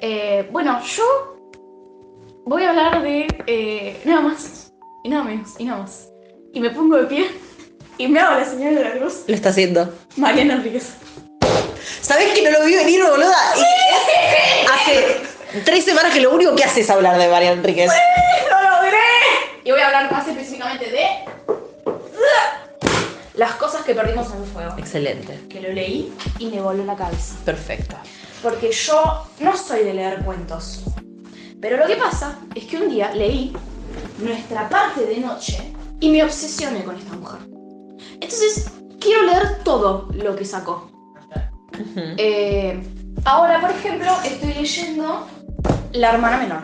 Eh, bueno, yo voy a hablar de eh, nada más y nada menos y nada más. Y me pongo de pie y me hago la señal de la cruz. Lo está haciendo. Mariana Enríquez. ¿Sabés que no lo vi venir, boluda? Y hace tres semanas que lo único que hace es hablar de María Enríquez. ¡Lo logré! Y voy a hablar más específicamente de las cosas que perdimos en el fuego. Excelente. Que lo leí y me voló la cabeza. Perfecto. Porque yo no soy de leer cuentos. Pero lo que pasa es que un día leí nuestra parte de noche y me obsesioné con esta mujer. Entonces, quiero leer todo lo que sacó. Eh, ahora, por ejemplo, estoy leyendo La hermana menor,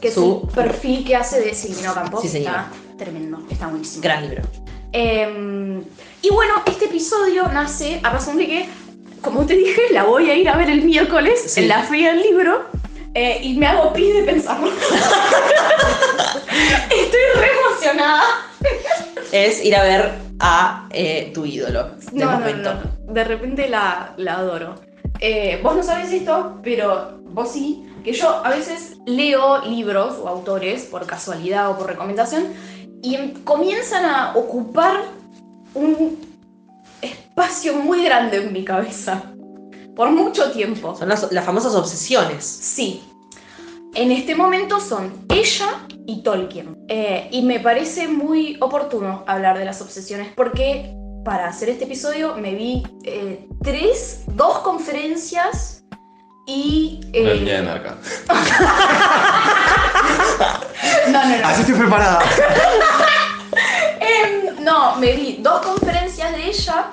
que es Su- perfil que hace de Silvino Campos. Sí, señora. Está tremendo, está buenísimo. Gran libro. Eh, y bueno, este episodio nace a razón de que, como te dije, la voy a ir a ver el miércoles Sí. en la feria del libro eh, y me hago pis de pensarlo. Estoy re emocionada. Es ir a ver a eh, tu ídolo No, no, momento. no, no. De repente la, la adoro. Eh, vos no sabés esto, pero vos sí, que yo a veces leo libros o autores por casualidad o por recomendación y em- comienzan a ocupar un espacio muy grande en mi cabeza. Por mucho tiempo. Son las, las famosas obsesiones. Sí. En este momento son ella y Tolkien. Eh, y me parece muy oportuno hablar de las obsesiones porque para hacer este episodio me vi eh, tres, dos conferencias y... eh, Una niña de narca. no, no, no. Así estoy preparada. Em, no, me vi dos conferencias de ella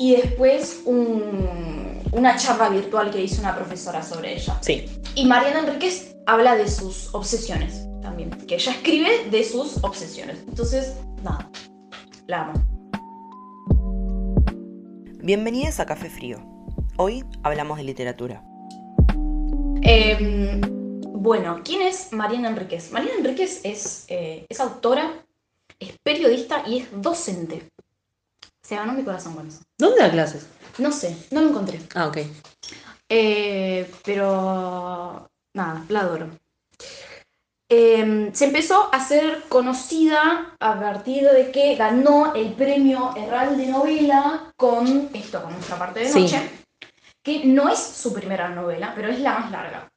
y después un- una charla virtual que hizo una profesora sobre ella. Sí. Y Mariana Enríquez habla de sus obsesiones también, que ella escribe de sus obsesiones. Entonces, nada, la amo. Bienvenidos a Café Frío. Hoy hablamos de literatura. Em, bueno, ¿quién es Mariana Enríquez? Mariana Enríquez es, eh, es autora, es periodista y es docente. Se ganó mi corazón con eso. ¿Dónde da clases? No sé, no lo encontré. Ah, ok. Eh, pero nada, la adoro. Eh, se empezó a ser conocida a partir de que ganó el premio Herral de Novela con esto, con nuestra parte de Sí. noche, que no es su primera novela, pero es la más larga.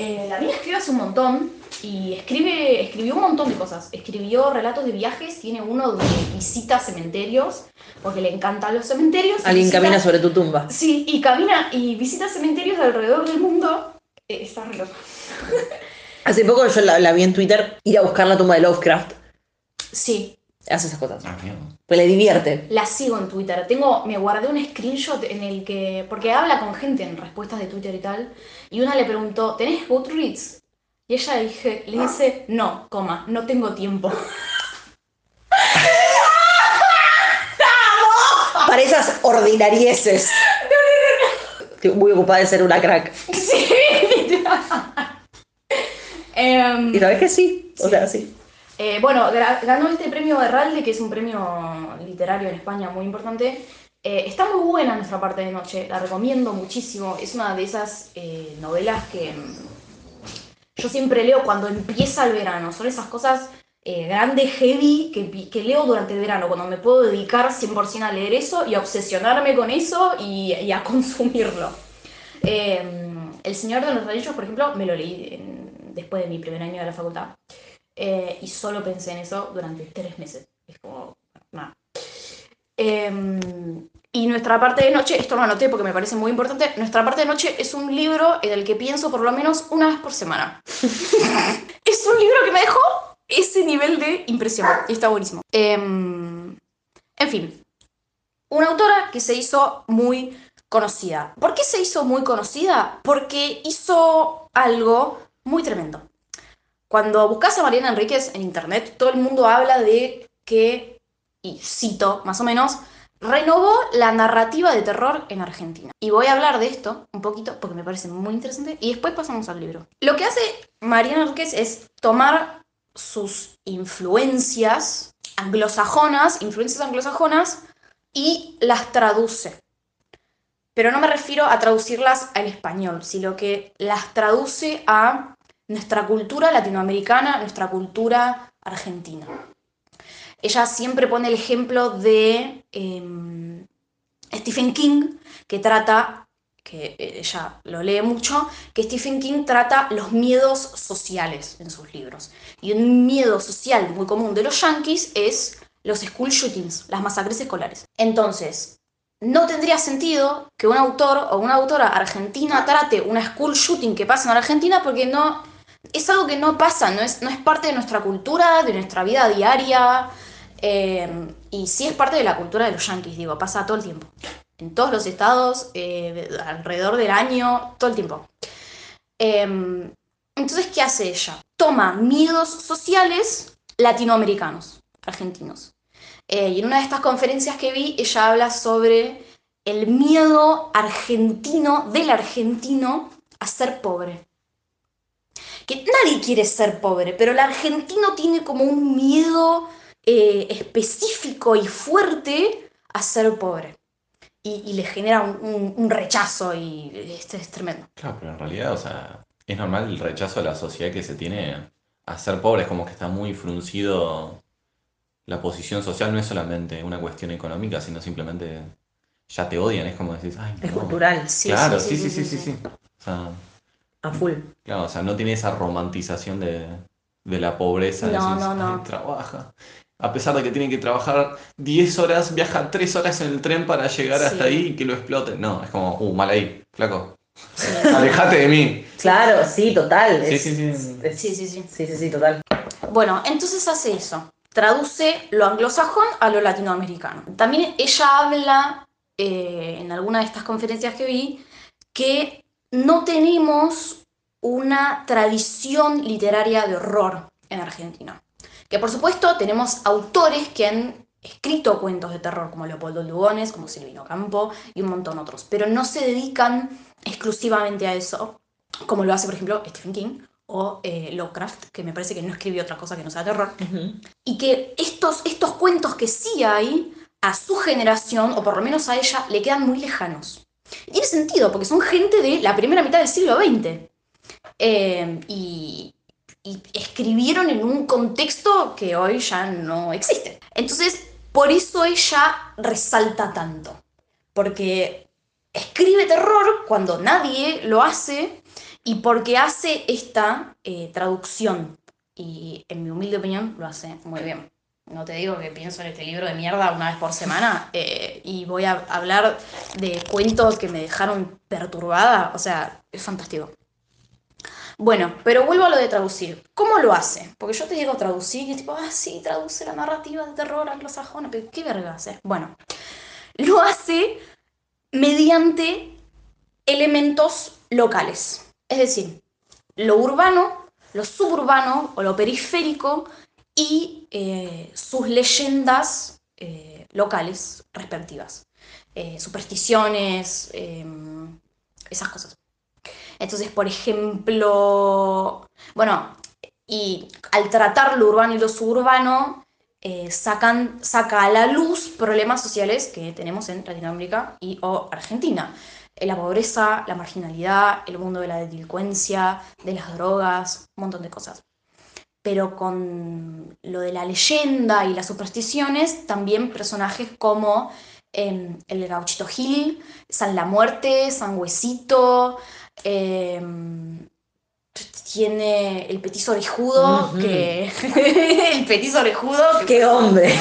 Eh, la mina escribe hace un montón y escribe, escribió un montón de cosas. Escribió relatos de viajes, tiene uno de visita cementerios, porque le encantan los cementerios. Alguien Visita- camina sobre tu tumba. Sí, y camina y visita cementerios alrededor del mundo. Eh, está re loco. Hace poco yo la, la vi en Twitter ir a buscar la tumba de Lovecraft. Sí, Hace esas cosas. Ah. Pues le divierte. la sigo en Twitter. Tengo, me guardé un screenshot en el que. Porque habla con gente en respuestas de Twitter y tal. Y una le preguntó, ¿tenés Goodreads? Y ella dije, le dice, no, coma, no tengo tiempo. Para esas ordinarieces. Estoy muy ocupada de ser una crack. sí, Em, Y sabes que sí. O sea, sí. Eh, bueno, ganó este premio Herralde, que es un premio literario en España muy importante. Eh, está muy buena nuestra parte de noche, la recomiendo muchísimo. Es una de esas eh, novelas que mm, yo siempre leo cuando empieza el verano. Son esas cosas grandes, heavy, que, leo durante el verano, cuando me puedo dedicar 100% a leer eso y a obsesionarme con eso y, a consumirlo. Eh, el Señor de los Anillos, por ejemplo, me lo leí después de mi primer año de la facultad. Eh, y solo pensé en eso durante tres meses. Es como, nada. Eh, y nuestra parte de noche, esto lo anoté porque me parece muy importante, nuestra parte de noche es un libro en el que pienso por lo menos una vez por semana. es un libro que me dejó ese nivel de impresión y está buenísimo. Eh, en fin, una autora que se hizo muy conocida. ¿Por qué se hizo muy conocida? Porque hizo algo muy tremendo. Cuando buscas a Mariana Enríquez en internet, todo el mundo habla de que, y cito más o menos, renovó la narrativa de terror en Argentina. Y voy a hablar de esto un poquito porque me parece muy interesante y después pasamos al libro. Lo que hace Mariana Enríquez es tomar sus influencias anglosajonas, influencias anglosajonas, y las traduce. pero no me refiero a traducirlas al español, sino que las traduce a nuestra cultura latinoamericana, nuestra cultura argentina. Ella siempre pone el ejemplo de em, Stephen King, que trata, que ella lo lee mucho, que Stephen King trata los miedos sociales en sus libros. Y un miedo social muy común de los yankees es los school shootings, las masacres escolares. Entonces, no tendría sentido que un autor o una autora argentina trate una school shooting que pasa en Argentina porque no es algo que no pasa, no es, no es parte de nuestra cultura, de nuestra vida diaria. Eh, y sí es parte de la cultura de los yankees, digo, pasa todo el tiempo. En todos los estados, eh, alrededor del año, todo el tiempo. Em, entonces, ¿qué hace ella? Toma miedos sociales latinoamericanos, argentinos. Eh, y en una de estas conferencias que vi, ella habla sobre el miedo argentino, del argentino, a ser pobre. Que nadie quiere ser pobre, pero el argentino tiene como un miedo eh, específico y fuerte a ser pobre. Y, le genera un, rechazo y este es tremendo. Claro, pero en realidad, o sea, es normal el rechazo de la sociedad que se tiene a ser pobre, es como que está muy fruncido la posición social, no es solamente una cuestión económica, sino simplemente ya te odian, es como decir, ay, Es cultural. Sí, claro, sí, sí, sí, sí, sí. O sea, a full. Claro, o sea, no tiene esa romantización de, la pobreza. No, no, no. trabaja a pesar de que tienen que trabajar 10 horas, viajan 3 horas en el tren para llegar hasta ahí y que lo exploten. No, es como, uh, mal ahí, flaco. Alejate de mí. Claro, sí, total. Sí, sí, sí. sí, sí, sí. Sí, sí, sí, total. Bueno, entonces hace eso. Traduce lo anglosajón a lo latinoamericano. También ella habla, eh, en alguna de estas conferencias que vi, que no tenemos una tradición literaria de horror en Argentina. Que por supuesto tenemos autores que han escrito cuentos de terror como Leopoldo Lugones, como Silvino Campo y un montón otros, pero no se dedican exclusivamente a eso, como lo hace por ejemplo Stephen King o eh, Lovecraft, que me parece que no escribió otra cosa que no sea terror, y que estos, estos cuentos que sí hay, a su generación, o por lo menos a ella, le quedan muy lejanos. Y tiene sentido, porque son gente de la primera mitad del siglo XX. Eh, y, escribieron en un contexto que hoy ya no existe. Entonces, por eso ella resalta tanto, porque escribe terror cuando nadie lo hace y porque hace esta eh, traducción. Y en mi humilde opinión lo hace muy bien. No te digo que pienso en este libro de mierda una vez por semana eh, y voy a hablar de cuentos que me dejaron perturbada. O sea, es fantástico. Bueno, pero vuelvo a lo de traducir. ¿Cómo lo hace? Porque yo te digo traducir y tipo, ah, sí, traduce la narrativa de terror anglosajona, pero ¿qué verga? Bueno, lo hace mediante elementos locales. Es decir, lo urbano, lo suburbano o lo periférico y eh, sus leyendas eh, locales respectivas. Eh, supersticiones, em, esas cosas. Entonces, por ejemplo, bueno, y al tratar lo urbano y lo suburbano, sacan, saca a la luz problemas sociales que tenemos en Latinoamérica y o Argentina. La pobreza, la marginalidad, el mundo de la delincuencia, de las drogas, un montón de cosas. Pero con lo de la leyenda y las supersticiones, también personajes como em, el gauchito Gil, San La Muerte, San Huesito, Em, tiene el petiso orejudo, que. el petiso orejudo. ¡Qué hombre!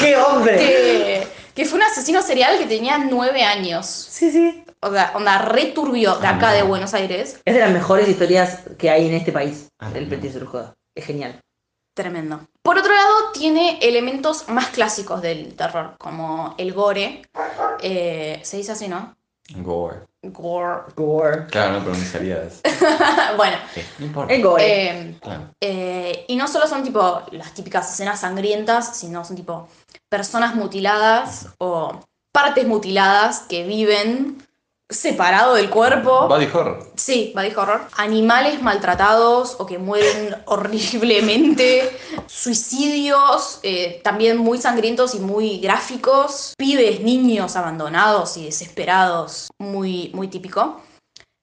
¡Qué hombre! Que, fue un asesino serial que tenía nueve años. Sí, sí. O sea, onda returbio de acá de Buenos Aires. Es de las mejores historias que hay en este país, ah, el petiso orejudo. Es genial. Tremendo. Por otro lado, tiene elementos más clásicos del terror, como el gore. Eh, se dice así, ¿no? Gore. Gore. Gore. Claro, no pronunciaría eso. bueno. no importa. El gore. Eh, eh, y no solo son tipo las típicas escenas sangrientas, sino son tipo personas mutiladas o partes mutiladas que viven separado del cuerpo. Body horror. Sí, body horror. Animales maltratados o que mueren horriblemente. Suicidios, eh, también muy sangrientos y muy gráficos. Pibes, niños abandonados y desesperados, muy, muy típico.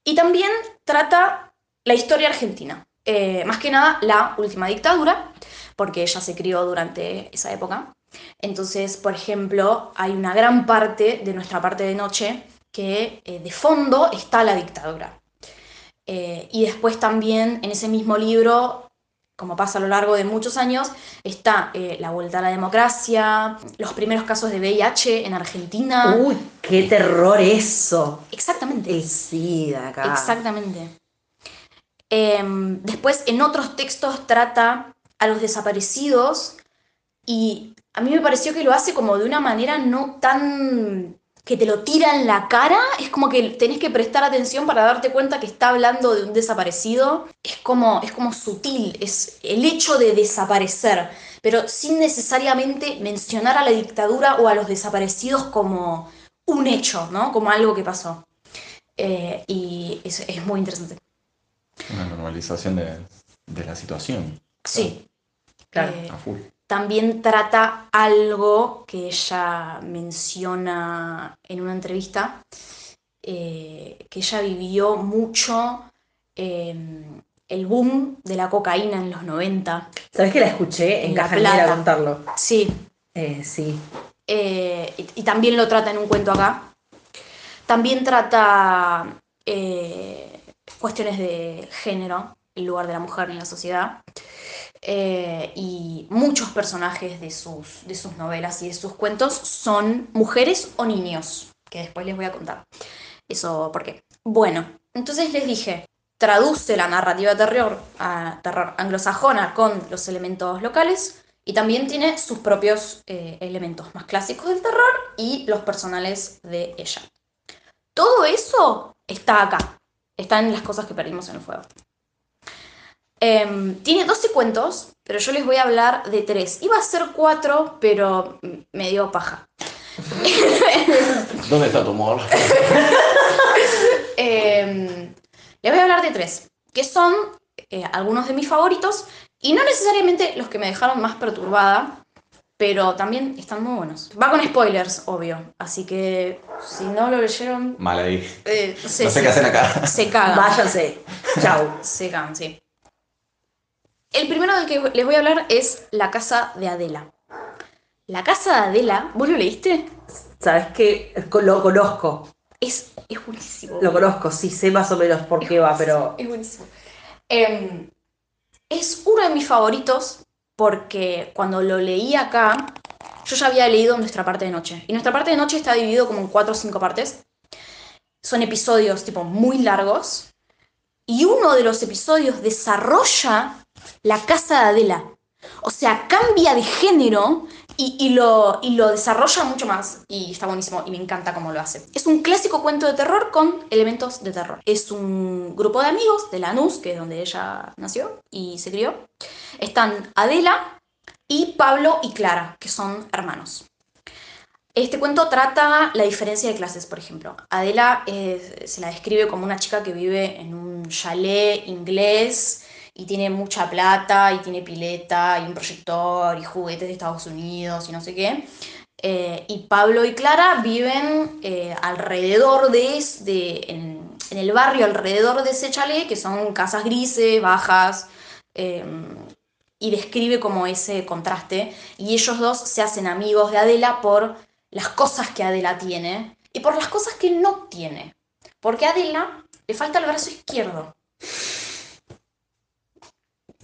Y también trata la historia argentina. Eh, más que nada la última dictadura, porque ella se crió durante esa época. Entonces, por ejemplo, hay una gran parte de nuestra parte de noche que eh, de fondo está la dictadura. Eh, y después también en ese mismo libro, como pasa a lo largo de muchos años, está eh, la vuelta a la democracia, los primeros casos de VIH en Argentina. Uy, qué terror eso. Exactamente. El SIDA acá. Exactamente. Em, después, en otros textos trata a los desaparecidos y a mí me pareció que lo hace como de una manera no tan que te lo tira en la cara, es como que tenés que prestar atención para darte cuenta que está hablando de un desaparecido. Es como, es como sutil, es el hecho de desaparecer, pero sin necesariamente mencionar a la dictadura o a los desaparecidos como un hecho, ¿no? Como algo que pasó. Eh, y es, es, muy interesante. Una normalización de, de la situación. Sí. Claro. Eh, A full. También trata algo que ella menciona en una entrevista, eh, que ella vivió mucho eh, el boom de la cocaína en los 90. ¿Sabes que la escuché en En Caja Negra contarlo? Sí, Eh, sí. eh, y, y también lo trata en un cuento acá. También trata cuestiones de género, el lugar de la mujer en la sociedad. Eh, y muchos personajes de sus, de sus novelas y de sus cuentos son mujeres o niños, que después les voy a contar. Eso, ¿por qué? Bueno, entonces les dije, traduce la narrativa terror, a terror anglosajona con los elementos locales y también tiene sus propios eh, elementos más clásicos del terror y los personales de ella. Todo eso está acá, está en las cosas que perdimos en el fuego. Em, tiene 12 cuentos, pero yo les voy a hablar de tres. Iba a ser cuatro, pero me dio paja. ¿Dónde está tu amor? Em, les voy a hablar de tres, que son eh, algunos de mis favoritos y no necesariamente los que me dejaron más perturbada, pero también están muy buenos. Va con spoilers, obvio, así que si no lo leyeron, Mal ahí. eh, no sé, No sé si- qué hacen acá. se cagan. Váyanse. Chau. Se cagan, sí. El primero del que les voy a hablar es La casa de Adela. La casa de Adela, ¿vos lo leíste? ¿Sabes qué? Lo conozco. Es, es buenísimo. Lo conozco, sí, sé más o menos por qué va, pero. Es buenísimo. Em, es uno de mis favoritos porque cuando lo leí acá, yo ya había leído Nuestra parte de noche. Y Nuestra parte de noche está dividido como en cuatro o cinco partes. Son episodios tipo muy largos. Y uno de los episodios desarrolla la casa de Adela. O sea, cambia de género y, lo, desarrolla mucho más. Y está buenísimo y me encanta cómo lo hace. Es un clásico cuento de terror con elementos de terror. Es un grupo de amigos de Lanús, que es donde ella nació y se crió. Están Adela y Pablo y Clara, que son hermanos. Este cuento trata la diferencia de clases, por ejemplo. Adela se la describe como una chica que vive en un chalet inglés y tiene mucha plata y tiene pileta y un proyector y juguetes de Estados Unidos y no sé qué. Eh, y Pablo y Clara viven eh, alrededor de, de en, el barrio alrededor de ese chalet, que son casas grises, bajas, eh, y describe como ese contraste. Y ellos dos se hacen amigos de Adela por las cosas que Adela tiene y por las cosas que no tiene. Porque a Adela le falta el brazo izquierdo.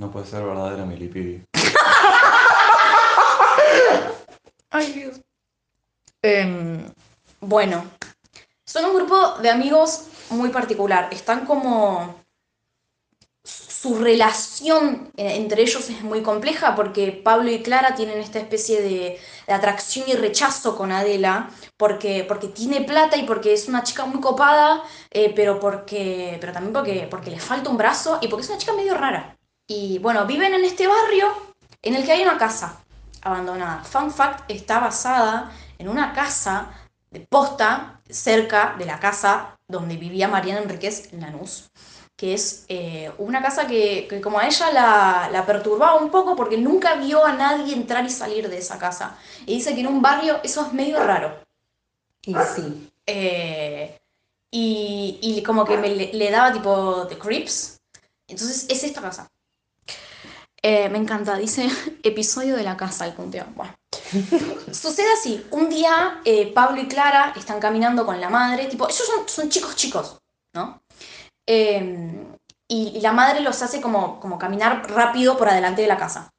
No puede ser verdadera Milipidi. Ay, Dios. Em, bueno, son un grupo de amigos muy particular. Están como... Su relación eh, entre ellos es muy compleja porque Pablo y Clara tienen esta especie de, de atracción y rechazo con Adela porque, porque tiene plata y porque es una chica muy copada, eh, pero, porque, pero también porque, porque le falta un brazo y porque es una chica medio rara. Y bueno, viven en este barrio en el que hay una casa abandonada. Fun fact, está basada en una casa de posta cerca de la casa donde vivía Mariana Enríquez en Lanús, que es eh, una casa que, que como a ella la, la perturbaba un poco porque nunca vio a nadie entrar y salir de esa casa. Y dice que en un barrio eso es medio raro. Y sí. Eh, y, y como que me le, le daba tipo de creeps. Entonces es esta casa. Eh, me encanta, dice episodio de la casa, el punteo. Bueno. Sucede así, un día eh, Pablo y Clara están caminando con la madre, tipo, ellos son, chicos chicos, ¿no? Eh, y, y la madre los hace como, como caminar rápido por adelante de la casa.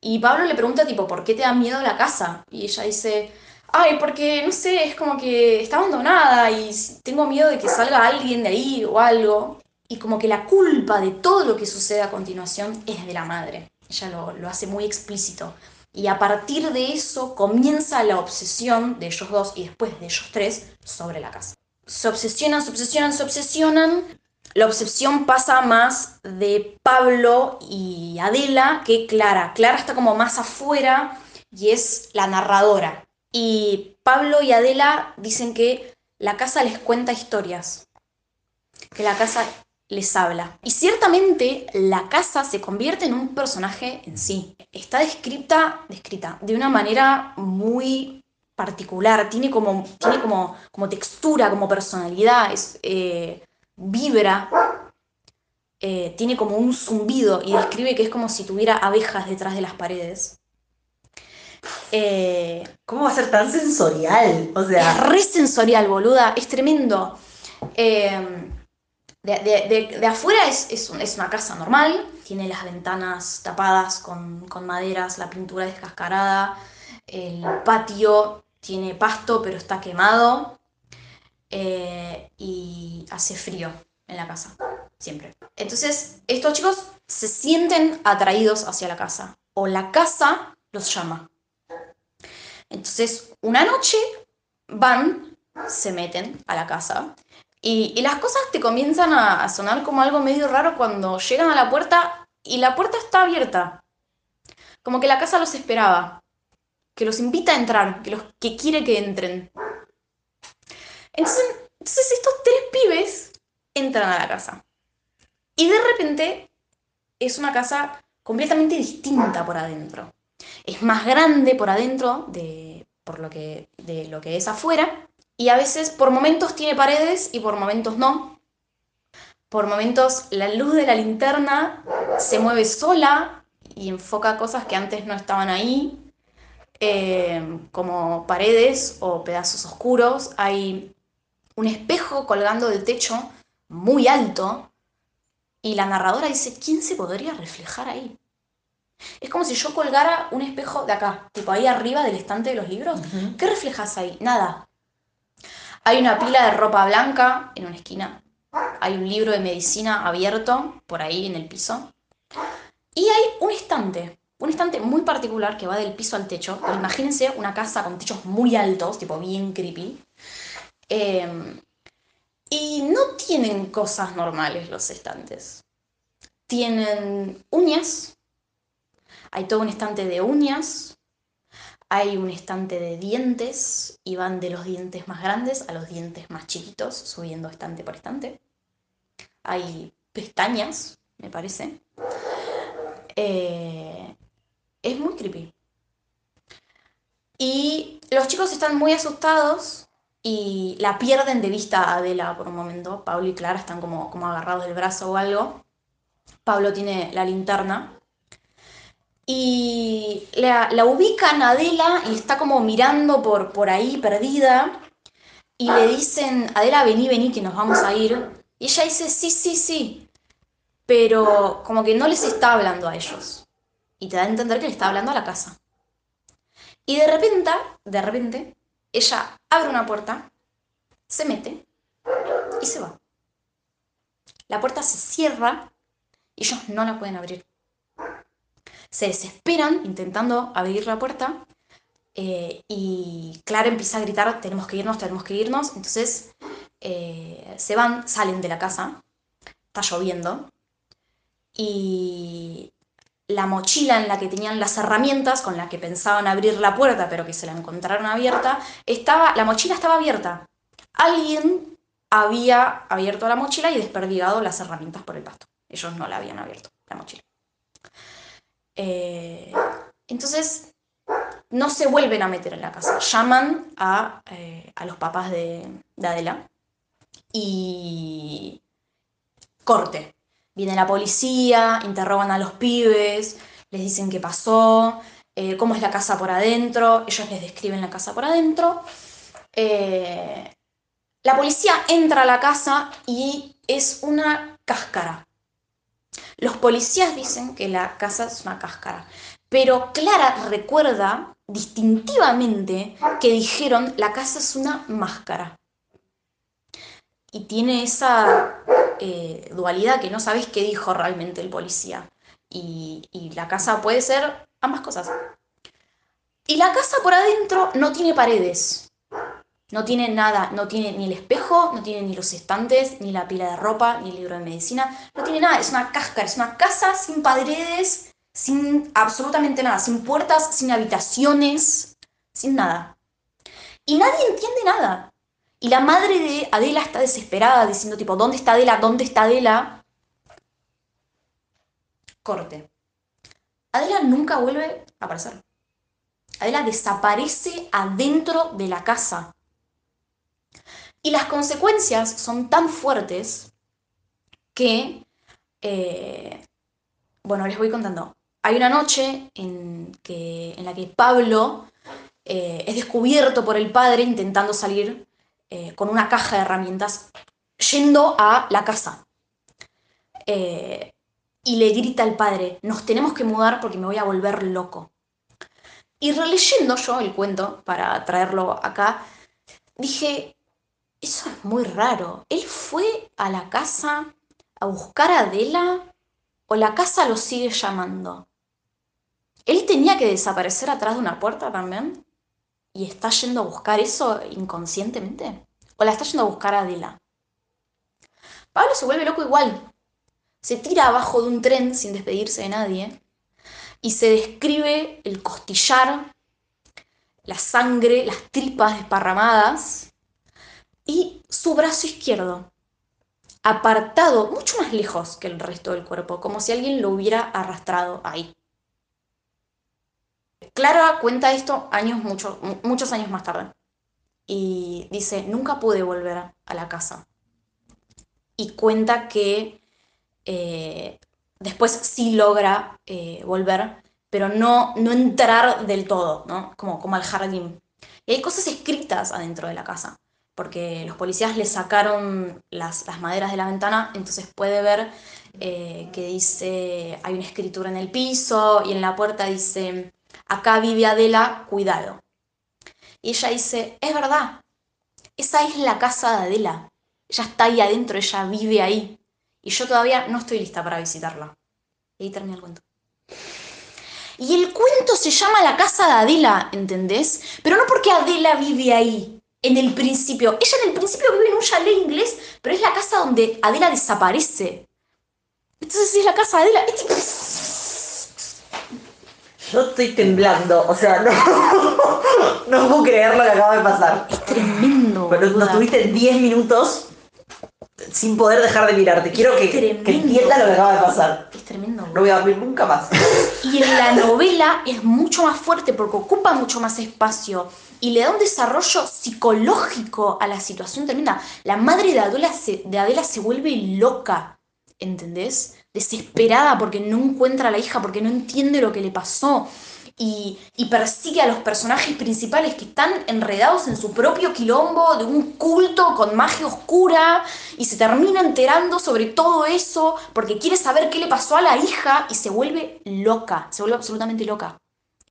Y Pablo le pregunta, tipo, ¿por qué te da miedo la casa? Y ella dice, ay, porque, no sé, es como que está abandonada y tengo miedo de que salga alguien de ahí o algo. Y como que la culpa de todo lo que sucede a continuación es de la madre. Ella lo, lo hace muy explícito. Y a partir de eso comienza la obsesión de ellos dos y después de ellos tres sobre la casa. Se obsesionan, se obsesionan, se obsesionan. La obsesión pasa más de Pablo y Adela que Clara. Clara está como más afuera y es la narradora. Y Pablo y Adela dicen que la casa les cuenta historias, que la casa les habla. Y ciertamente la casa se convierte en un personaje en sí. Está descrita, descrita de una manera muy particular, tiene como, tiene como, como textura, como personalidad, es, eh, vibra, eh, tiene como un zumbido y describe que es como si tuviera abejas detrás de las paredes. Eh, ¿Cómo va a ser tan sensorial? O es sea, re sensorial, boluda, es tremendo. Eh, de, de- de- afuera es, es es una casa normal, tiene las ventanas tapadas con, con maderas, la pintura descascarada, el patio tiene pasto pero está quemado eh, y hace frío en la casa, siempre. Entonces, estos chicos se sienten atraídos hacia la casa o la casa los llama. Entonces, una noche van, se meten a la casa y, las cosas te comienzan a, a sonar como algo medio raro cuando llegan a la puerta y la puerta está abierta. Como que la casa los esperaba, que los invita a entrar, que, los, que quiere que entren. Entonces, entonces estos tres pibes entran a la casa. Y de repente es una casa completamente distinta por adentro. Es más grande por adentro de, por lo que, de lo que es afuera. Y a veces por momentos tiene paredes y por momentos no. Por momentos la luz de la linterna se mueve sola y enfoca cosas que antes no estaban ahí, eh, como paredes o pedazos oscuros. Hay un espejo colgando del techo muy alto y la narradora dice, ¿quién se podría reflejar ahí? Es como si yo colgara un espejo de acá, tipo ahí arriba del estante de los libros. ¿Qué reflejas ahí? Nada. Hay una pila de ropa blanca en una esquina. Hay un libro de medicina abierto por ahí en el piso. Y hay un estante. Un estante muy particular que va del piso al techo. Imagínense una casa con techos muy altos, tipo bien creepy. Eh, y no tienen cosas normales los estantes. Tienen uñas. Hay todo un estante de uñas. Hay un estante de dientes y van de los dientes más grandes a los dientes más chiquitos, subiendo estante por estante. Hay pestañas, me parece. Eh, es muy creepy. Y los chicos están muy asustados y la pierden de vista a Adela por un momento. Pablo y Clara están como, como agarrados del brazo o algo. Pablo tiene la linterna y la, ubican a Adela y está como mirando por, por ahí perdida y le dicen, Adela, vení, vení, que nos vamos a ir. Y ella dice, sí, sí, sí, pero como que no les está hablando a ellos. Y te da a entender que le está hablando a la casa. Y de repente, de repente, ella abre una puerta, se mete y se va. La puerta se cierra y ellos no la pueden abrir se desesperan intentando abrir la puerta eh, y Clara empieza a gritar, tenemos que irnos, tenemos que irnos. Entonces eh, se van, salen de la casa, está lloviendo y la mochila en la que tenían las herramientas con las que pensaban abrir la puerta pero que se la encontraron abierta, estaba, la mochila estaba abierta. alguien había abierto la mochila y desperdigado las herramientas por el pasto. Ellos no la habían abierto, la mochila. Eh, entonces, no se vuelven a meter en la casa. Llaman a, eh, a los papás de, de Adela y corte. Viene la policía, interrogan a los pibes, les dicen qué pasó, eh, cómo es la casa por adentro, ellos les describen la casa por adentro. La policía entra a la casa y es una cáscara. Los policías dicen que la casa es una cáscara, pero Clara recuerda distintivamente que dijeron la casa es una máscara. Y tiene esa eh, dualidad que no sabes qué dijo realmente el policía. Y, y la casa puede ser ambas cosas. Y la casa por adentro no tiene paredes. No tiene nada, no tiene ni el espejo, no tiene ni los estantes, ni la pila de ropa, ni el libro de medicina, no tiene nada, es una cáscara, es una casa sin paredes, sin absolutamente nada, sin puertas, sin habitaciones, sin nada. Y nadie entiende nada. Y la madre de Adela está desesperada diciendo tipo, ¿dónde está Adela? ¿Dónde está Adela? Corte. Adela nunca vuelve a aparecer. Adela desaparece adentro de la casa. Y las consecuencias son tan fuertes que, eh, bueno, les voy contando. Hay una noche en, que, en la que Pablo eh, es descubierto por el padre intentando salir eh, con una caja de herramientas yendo a la casa. y le grita al padre, nos tenemos que mudar porque me voy a volver loco. Y releyendo yo el cuento, para traerlo acá, dije, eso es muy raro. ¿Él fue a la casa a buscar a Adela o la casa lo sigue llamando? ¿Él tenía que desaparecer atrás de una puerta también? ¿Y está yendo a buscar eso inconscientemente? ¿O la está yendo a buscar a Adela? Pablo se vuelve loco igual. Se tira abajo de un tren sin despedirse de nadie y se describe el costillar, la sangre, las tripas desparramadas y su brazo izquierdo, apartado mucho más lejos que el resto del cuerpo, como si alguien lo hubiera arrastrado ahí. Clara cuenta esto años, muchos, muchos años más tarde. Y dice, nunca pude volver a la casa. Y cuenta que eh, después sí logra eh, volver, pero no, no entrar del todo, ¿no? Como, como al jardín. Y hay cosas escritas adentro de la casa, porque los policías le sacaron las, maderas de la ventana, entonces puede ver eh, que dice, hay una escritura en el piso y en la puerta dice, acá vive Adela, cuidado. Y ella dice, es verdad, esa es la casa de Adela, ella está ahí adentro, ella vive ahí y yo todavía no estoy lista para visitarla. Y ahí termina el cuento. Y el cuento se llama La casa de Adela, ¿entendés? Pero no porque Adela vive ahí, en el principio. Ella en el principio vive en un chalet inglés, pero es la casa donde Adela desaparece. Entonces es la casa de Adela. Yo estoy temblando, o sea, no, no puedo creer lo que acaba de pasar. Es tremendo. Pero nos tuviste 10 minutos sin poder dejar de mirarte. Quiero que, que entienda lo que acaba de pasar. Es tremendo. No voy a dormir nunca más. Y en la novela es mucho más fuerte porque ocupa mucho más espacio y le da un desarrollo psicológico a la situación tremenda. La madre de Adela se, de Adela se vuelve loca, ¿entendés? Desesperada porque no encuentra a la hija, porque no entiende lo que le pasó y, persigue a los personajes principales que están enredados en su propio quilombo de un culto con magia oscura y se termina enterando sobre todo eso porque quiere saber qué le pasó a la hija y se vuelve loca, se vuelve absolutamente loca.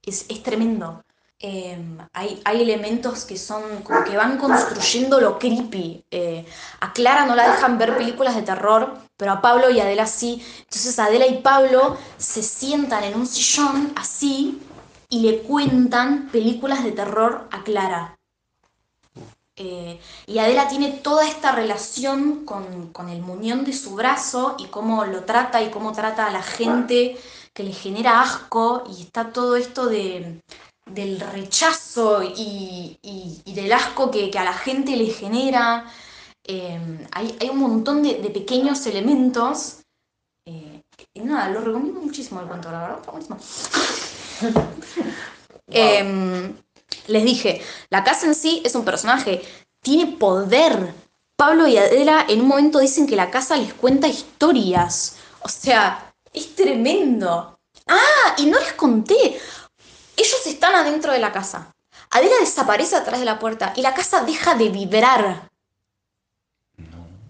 Es, tremendo. Em, hay, hay, elementos que son como que van construyendo lo creepy. Eh, a Clara no la dejan ver películas de terror, pero a Pablo y Adela sí. Entonces Adela y Pablo se sientan en un sillón así y le cuentan películas de terror a Clara. Eh, y Adela tiene toda esta relación con, el muñón de su brazo y cómo lo trata y cómo trata a la gente que le genera asco y está todo esto de, del rechazo y, y- del asco que, que a la gente le genera. Eh, hay, hay un montón de, pequeños elementos. eh, nada, lo recomiendo muchísimo el cuento, la verdad, está. Em, les dije, la casa en sí es un personaje, tiene poder. Pablo y Adela en un momento dicen que la casa les cuenta historias. O sea, es tremendo. Ah, y no les conté. Ellos están adentro de la casa. Adela desaparece atrás de la puerta y la casa deja de vibrar.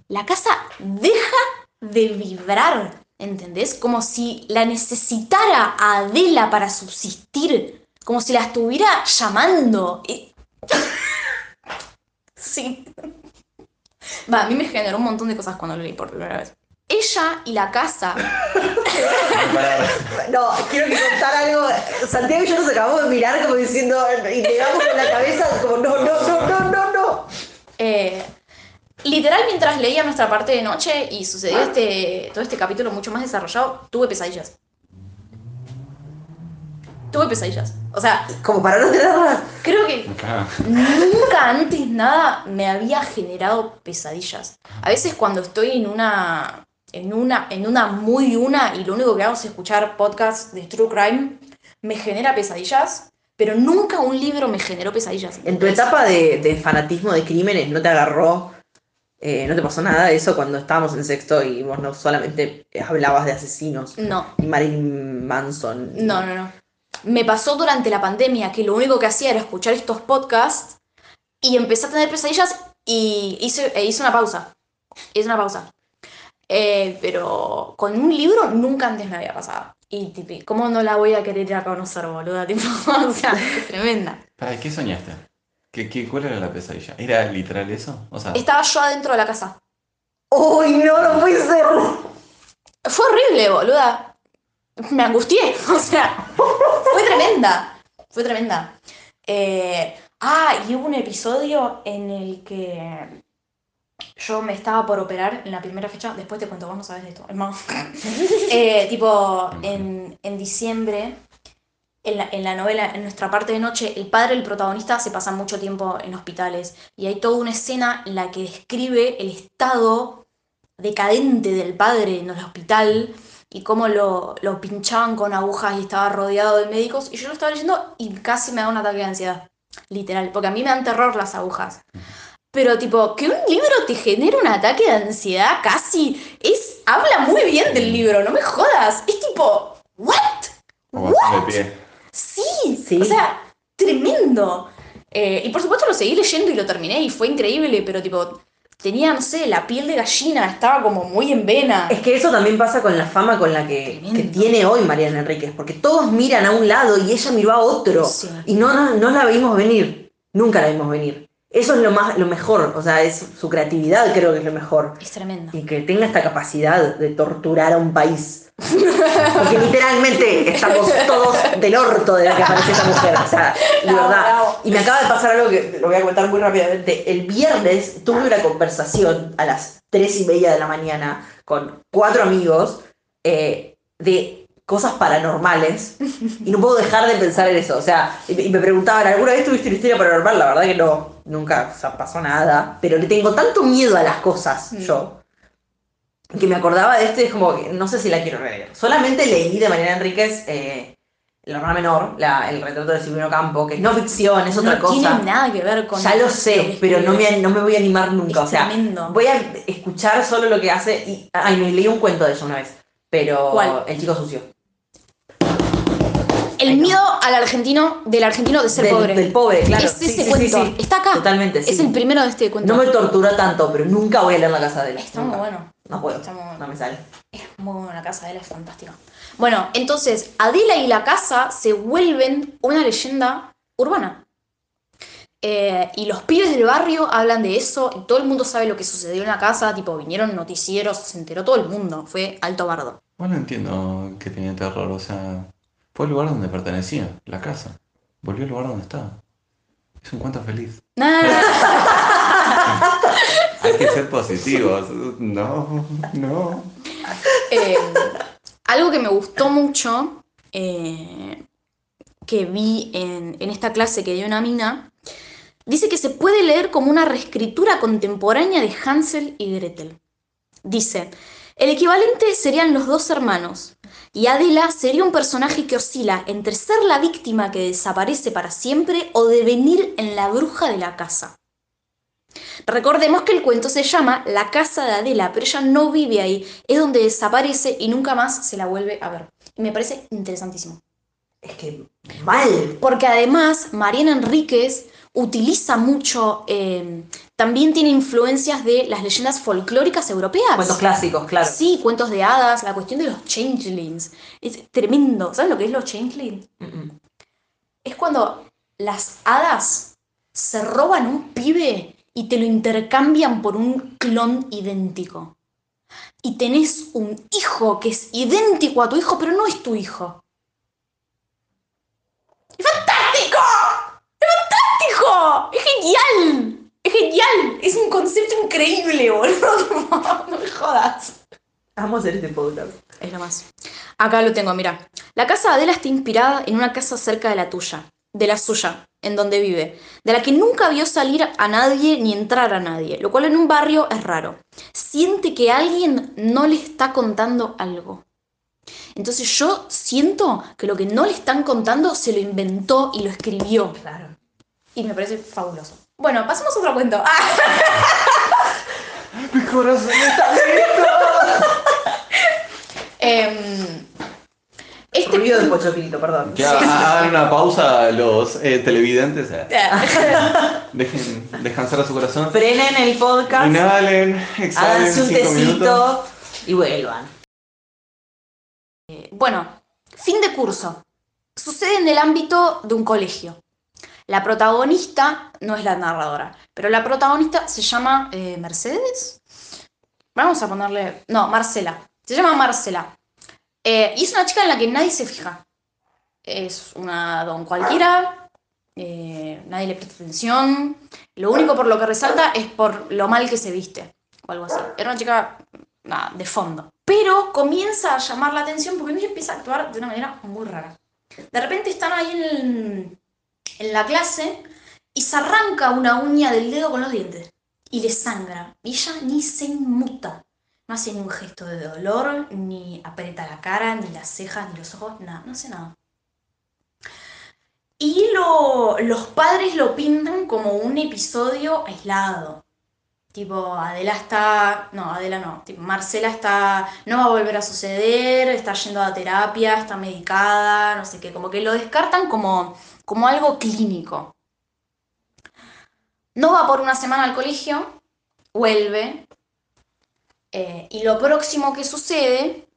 La casa deja de vibrar, ¿entendés? Como si la necesitara a Adela para subsistir, como si la estuviera llamando. Y- Sí. Va, a mí me generó un montón de cosas cuando lo leí por primera vez. Ella y la casa. No, quiero que contar algo. Santiago y yo nos acabamos de mirar como diciendo, y negamos con la cabeza, como no, no, no, no, no, no. eh, literal, mientras leía nuestra parte de noche y sucedió este, todo este capítulo mucho más desarrollado, tuve pesadillas. Tuve pesadillas. O sea, Como para no tenerlas. creo que Ah, Nunca antes nada me había generado pesadillas. A veces cuando estoy en una, en una, en una muy una y lo único que hago es escuchar podcasts de true crime, me genera pesadillas, pero nunca un libro me generó pesadillas. En tu etapa de, de fanatismo de crímenes, ¿no te agarró? Eh, ¿No te pasó nada de eso cuando estábamos en sexto y vos no solamente hablabas de asesinos? No, Y Marilyn Manson. no, no, no. Me pasó durante la pandemia que lo único que hacía era escuchar estos podcasts y empecé a tener pesadillas y hice, e hice una pausa. Hice una pausa. Eh, pero con un libro nunca antes me había pasado. Y tipo, ¿cómo no la voy a querer ir a conocer, boluda? Tipo, o sea, es tremenda. ¿Para qué soñaste? ¿Qué, qué, cuál era la pesadilla? ¿Era literal eso? O sea, Estaba yo adentro de la casa. ¡Uy, no, no puede ser! Fue horrible, boluda. Me angustié, o sea, fue tremenda. Fue tremenda. Eh, ah, y hubo un episodio en el que yo me estaba por operar en la primera fecha. Después te cuento, vos no sabes de esto, hermano. Eh, tipo, en, en diciembre, en la, en la novela, en nuestra parte de noche, el padre del protagonista se pasa mucho tiempo en hospitales. Y hay toda una escena en la que describe el estado decadente del padre en el hospital y cómo lo, lo pinchaban con agujas y estaba rodeado de médicos. Y yo lo estaba leyendo y casi me da un ataque de ansiedad. Literal, porque a mí me dan terror las agujas. Pero tipo, que un libro te genere un ataque de ansiedad casi es habla muy bien del libro, no me jodas. Es tipo, ¿what? de pie. Sí, Sí. o sea, tremendo. Eh, y por supuesto lo seguí leyendo y lo terminé y fue increíble, pero tipo, tenía, no sé, la piel de gallina, estaba como muy en vena. Es que eso también pasa con la fama con la que, tiene hoy Mariana Enríquez, porque todos miran a un lado y ella miró a otro. Sí. Y no, no, no la vimos venir. Nunca la vimos venir. Eso es lo más, lo mejor, o sea, es su creatividad creo que es lo mejor. Es tremendo. Y que tenga esta capacidad de torturar a un país. Porque literalmente estamos todos del orto de la que aparece esa mujer. O sea, de verdad. Y me acaba de pasar algo que lo voy a contar muy rápidamente. El viernes tuve una conversación a las tres y media de la mañana con cuatro amigos eh, de cosas paranormales y no puedo dejar de pensar en eso. O sea, y me- y me preguntaban, ¿alguna vez tuviste una historia paranormal? La verdad que no, nunca o sea, pasó nada. Pero le tengo tanto miedo a las cosas Mm. yo que me acordaba de este, es como que no sé si la quiero leer. Solamente leí de Mariana Enríquez eh, La hermana menor, la- el retrato de Silvino Campo, que es no ficción, es otra no cosa. tiene nada que ver con. Ya lo sé, pero no me, no me voy a animar nunca. Es o sea, tremendo. voy a escuchar solo lo que hace. Y, ay, me leí un cuento de eso una vez. Pero ¿Cuál? El chico sucio. El Ay, no. miedo al argentino, del argentino de ser del, pobre. del pobre, claro. es Sí, ese sí, sí, cuento. sí. Está acá. Totalmente, sí. Es el primero de este cuento. No me tortura tanto, pero nunca voy a leer la casa de él. Está muy bueno. No puedo. Está muy bueno. No me sale. Es muy bueno, la casa de él es fantástica. Bueno, entonces, Adela y la casa se vuelven una leyenda urbana. Eh, y los pibes del barrio hablan de eso y todo el mundo sabe lo que sucedió en la casa. Tipo, vinieron noticieros, se enteró todo el mundo. Fue alto bardo. Bueno, entiendo que tenía terror, o sea, fue el lugar donde pertenecía, la casa. Volvió al lugar donde estaba. Es un cuento feliz. Hay que ser positivos. No, no. Eh, algo que me gustó mucho, eh, que vi en, en esta clase que dio una mina, dice que se puede leer como una reescritura contemporánea de Hansel y Gretel. Dice, el equivalente serían los dos hermanos, y Adela sería un personaje que oscila entre ser la víctima que desaparece para siempre o devenir en la bruja de la casa. Recordemos que el cuento se llama La casa de Adela, pero ella no vive ahí, es donde desaparece y nunca más se la vuelve a ver. Y me parece interesantísimo. Es que mal. Porque además Mariana Enríquez utiliza mucho, eh, también tiene influencias de las leyendas folclóricas europeas. Cuentos clásicos, claro. Sí, cuentos de hadas, la cuestión de los changelings. Es tremendo. ¿Sabes lo que es los changelings? Es cuando las hadas se roban un pibe y te lo intercambian por un clon idéntico. Y tenés un hijo que es idéntico a tu hijo, pero no es tu hijo. ¡Es fantástico! ¡Es fantástico! ¡Es genial! ¡Es genial! Es un concepto increíble, boludo. No me jodas. Vamos a hacer este podcast. Es lo más. Acá lo tengo, mira. La casa de Adela está inspirada en una casa cerca de la tuya, de la suya, en donde vive, de la que nunca vio salir a nadie ni entrar a nadie, lo cual en un barrio es raro. Siente que alguien no le está contando algo. Entonces yo siento que lo que no le están contando se lo inventó y lo escribió. Claro. Y me parece fabuloso. Bueno, pasemos a otro cuento. Ah, Mi corazón está em, este Ruido del pochoclito, perdón. Que ha- hagan una pausa los eh, televidentes. eh. Dejen descansar a su corazón. Frenen el podcast, Inhalen, exhalen háganse un cinco minutos. tecito y vuelvan. Bueno, fin de curso. Sucede en el ámbito de un colegio. La protagonista no es la narradora, pero la protagonista se llama eh, Mercedes. Vamos a ponerle. No, Marcela. Se llama Marcela. Eh, y es una chica en la que nadie se fija. Es una don cualquiera. eh, nadie le presta atención. Lo único por lo que resalta es por lo mal que se viste. O algo así. Era una chica de fondo. Pero comienza a llamar la atención porque ella empieza a actuar de una manera muy rara. De repente están ahí en, el- en la clase y se arranca una uña del dedo con los dientes. Y le sangra. Y ella ni se inmuta. No hace ni un gesto de dolor, ni aprieta la cara, ni las cejas, ni los ojos, nada, no hace nada. Y lo- los padres lo pintan como un episodio aislado. Tipo, Adela está. No, Adela no. Marcela está. No va a volver a suceder, está yendo a terapia, está medicada, no sé qué. Como que lo descartan como, como algo clínico. No va por una semana al colegio, vuelve. eh, y lo próximo que sucede.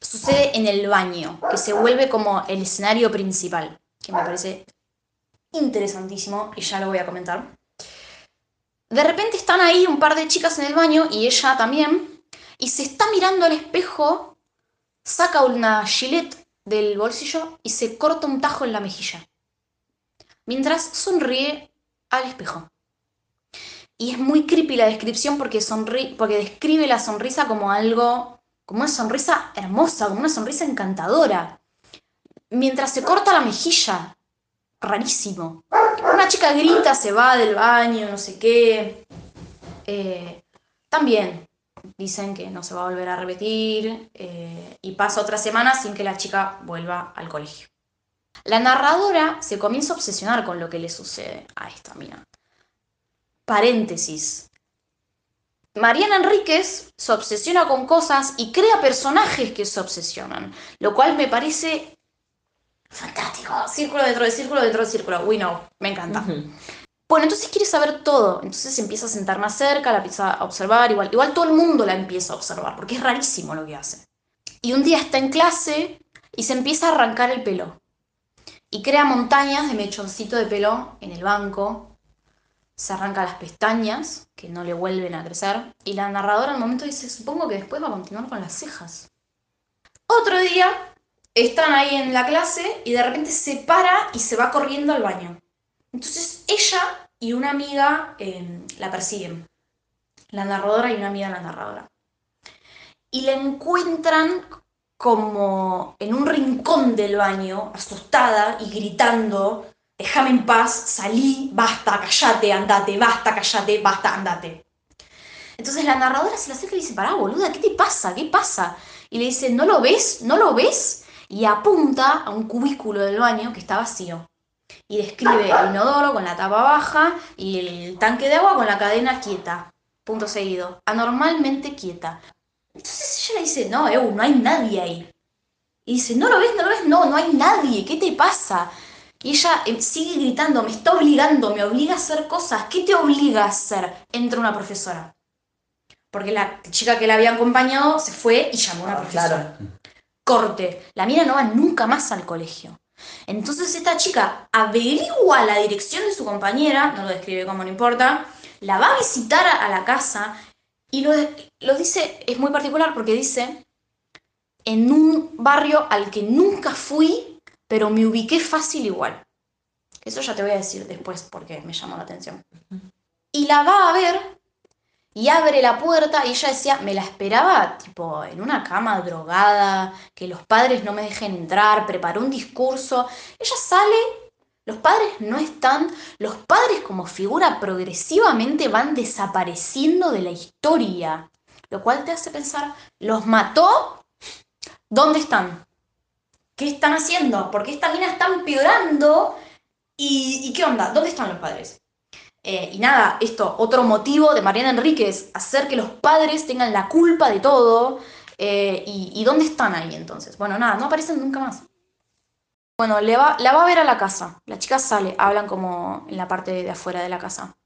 Sucede en el baño, que se vuelve como el escenario principal. Que me parece interesantísimo y ya lo voy a comentar. De repente están ahí un par de chicas en el baño y ella también. Y se está mirando al espejo, saca una gilet del bolsillo y se corta un tajo en la mejilla. Mientras sonríe al espejo. Y es muy creepy la descripción porque, sonri porque describe la sonrisa como algo, como una sonrisa hermosa, como una sonrisa encantadora. Mientras se corta la mejilla. Rarísimo. Una chica grita, se va del baño, no sé qué. Eh, también dicen que no se va a volver a repetir eh, y pasa otra semana sin que la chica vuelva al colegio. La narradora se comienza a obsesionar con lo que le sucede a esta mina. Paréntesis. Mariana Enríquez se obsesiona con cosas y crea personajes que se obsesionan, lo cual me parece fantástico. Círculo dentro de círculo dentro de círculo. We know, me encanta. Bueno, entonces quiere saber todo. Entonces se empieza a sentar más cerca, la empieza a observar. Igual, igual todo el mundo la empieza a observar, porque es rarísimo lo que hace. Y un día está en clase y se empieza a arrancar el pelo. Y crea montañas de mechoncito de pelo en el banco. Se arranca las pestañas, que no le vuelven a crecer. Y la narradora al momento dice, supongo que después va a continuar con las cejas. Otro día están ahí en la clase y de repente se para y se va corriendo al baño. Entonces ella y una amiga eh, la persiguen. La narradora y una amiga de la narradora. Y la encuentran como en un rincón del baño, asustada y gritando, déjame en paz, salí, basta, callate, andate, basta, callate, basta, andate. Entonces la narradora se le acerca y dice, pará, boluda, ¿qué te pasa? ¿Qué pasa? Y le dice, ¿no lo ves? ¿No lo ves? Y apunta a un cubículo del baño que está vacío. Y describe el inodoro con la tapa baja y el tanque de agua con la cadena quieta. Punto seguido. Anormalmente quieta. Entonces ella le dice, no, Eu, no hay nadie ahí. Y dice, ¿no lo ves? ¿No lo ves? No, no hay nadie. ¿Qué te pasa? Y ella eh, sigue gritando, me está obligando, me obliga a hacer cosas. ¿Qué te obliga a hacer? Entra una profesora. Porque la chica que la había acompañado se fue y llamó a una Ah, profesora. claro. Corte. La mina no va nunca más al colegio. Entonces esta chica averigua la dirección de su compañera, no lo describe como no importa, la va a visitar a, la casa y lo, lo dice, es muy particular porque dice, en un barrio al que nunca fui, pero me ubiqué fácil igual. Eso ya te voy a decir después porque me llamó la atención. Y la va a ver y abre la puerta y ella decía, me la esperaba tipo en una cama drogada, que los padres no me dejen entrar, preparó un discurso. Ella sale, los padres no están, los padres como figura progresivamente van desapareciendo de la historia, lo cual te hace pensar, ¿los mató? ¿Dónde están? ¿Qué están haciendo? ¿Por qué esta mina está empeorando? ¿Y, y qué onda? ¿Dónde están los padres? Eh, y nada, esto, otro motivo de Mariana Enríquez, hacer que los padres tengan la culpa de todo. eh, y, y dónde están ahí entonces? Bueno, nada, no aparecen nunca más. Bueno, le va, la va a ver a la casa. La chica sale, hablan como en la parte de afuera de la casa.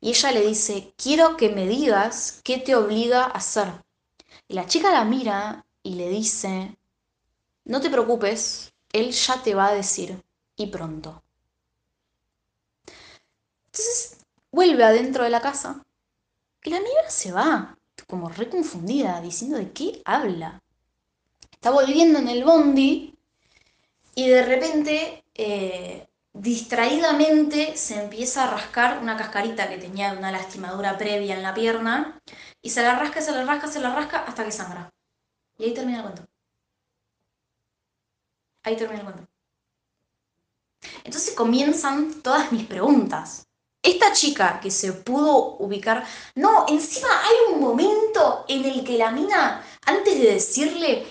Y ella le dice, quiero que me digas qué te obliga a hacer. Y la chica la mira y le dice, no te preocupes, él ya te va a decir, y pronto. Entonces vuelve adentro de la casa y la negra se va, como reconfundida, diciendo de qué habla. Está volviendo en el bondi y de repente, eh, distraídamente, se empieza a rascar una cascarita que tenía una lastimadura previa en la pierna y se la rasca, se la rasca, se la rasca hasta que sangra. Y ahí termina el cuento. Ahí termina el cuento. Entonces comienzan todas mis preguntas. Esta chica que se pudo ubicar. No, encima hay un momento en el que la mina, antes de decirle,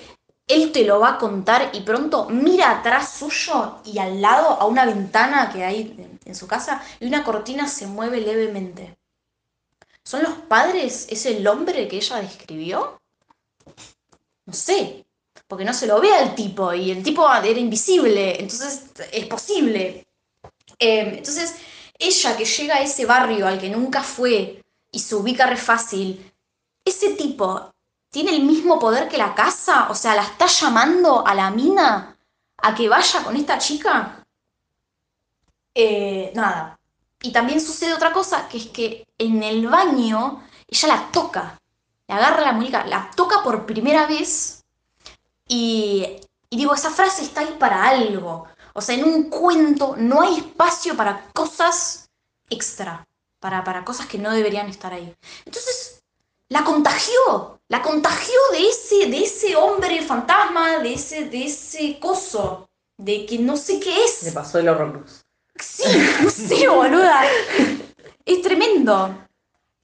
él te lo va a contar y pronto mira atrás suyo y al lado a una ventana que hay en, su casa y una cortina se mueve levemente. ¿Son los padres? ¿Es el hombre que ella describió? No sé, porque no se lo ve al tipo y el tipo era invisible, entonces es posible. Eh, entonces, ella que llega a ese barrio al que nunca fue y se ubica re fácil, ese tipo tiene el mismo poder que la casa, o sea, la está llamando a la mina a que vaya con esta chica. Eh, nada. Y también sucede otra cosa, que es que en el baño ella la toca, le agarra la muñeca, la toca por primera vez y, y digo, esa frase está ahí para algo. O sea, en un cuento no hay espacio para cosas extra, para, para cosas que no deberían estar ahí. Entonces, la contagió, la contagió de ese, de ese hombre fantasma, de ese, de ese coso, de que no sé qué es. Le pasó el Horrocrux. Sí, no sé, boluda. Es tremendo.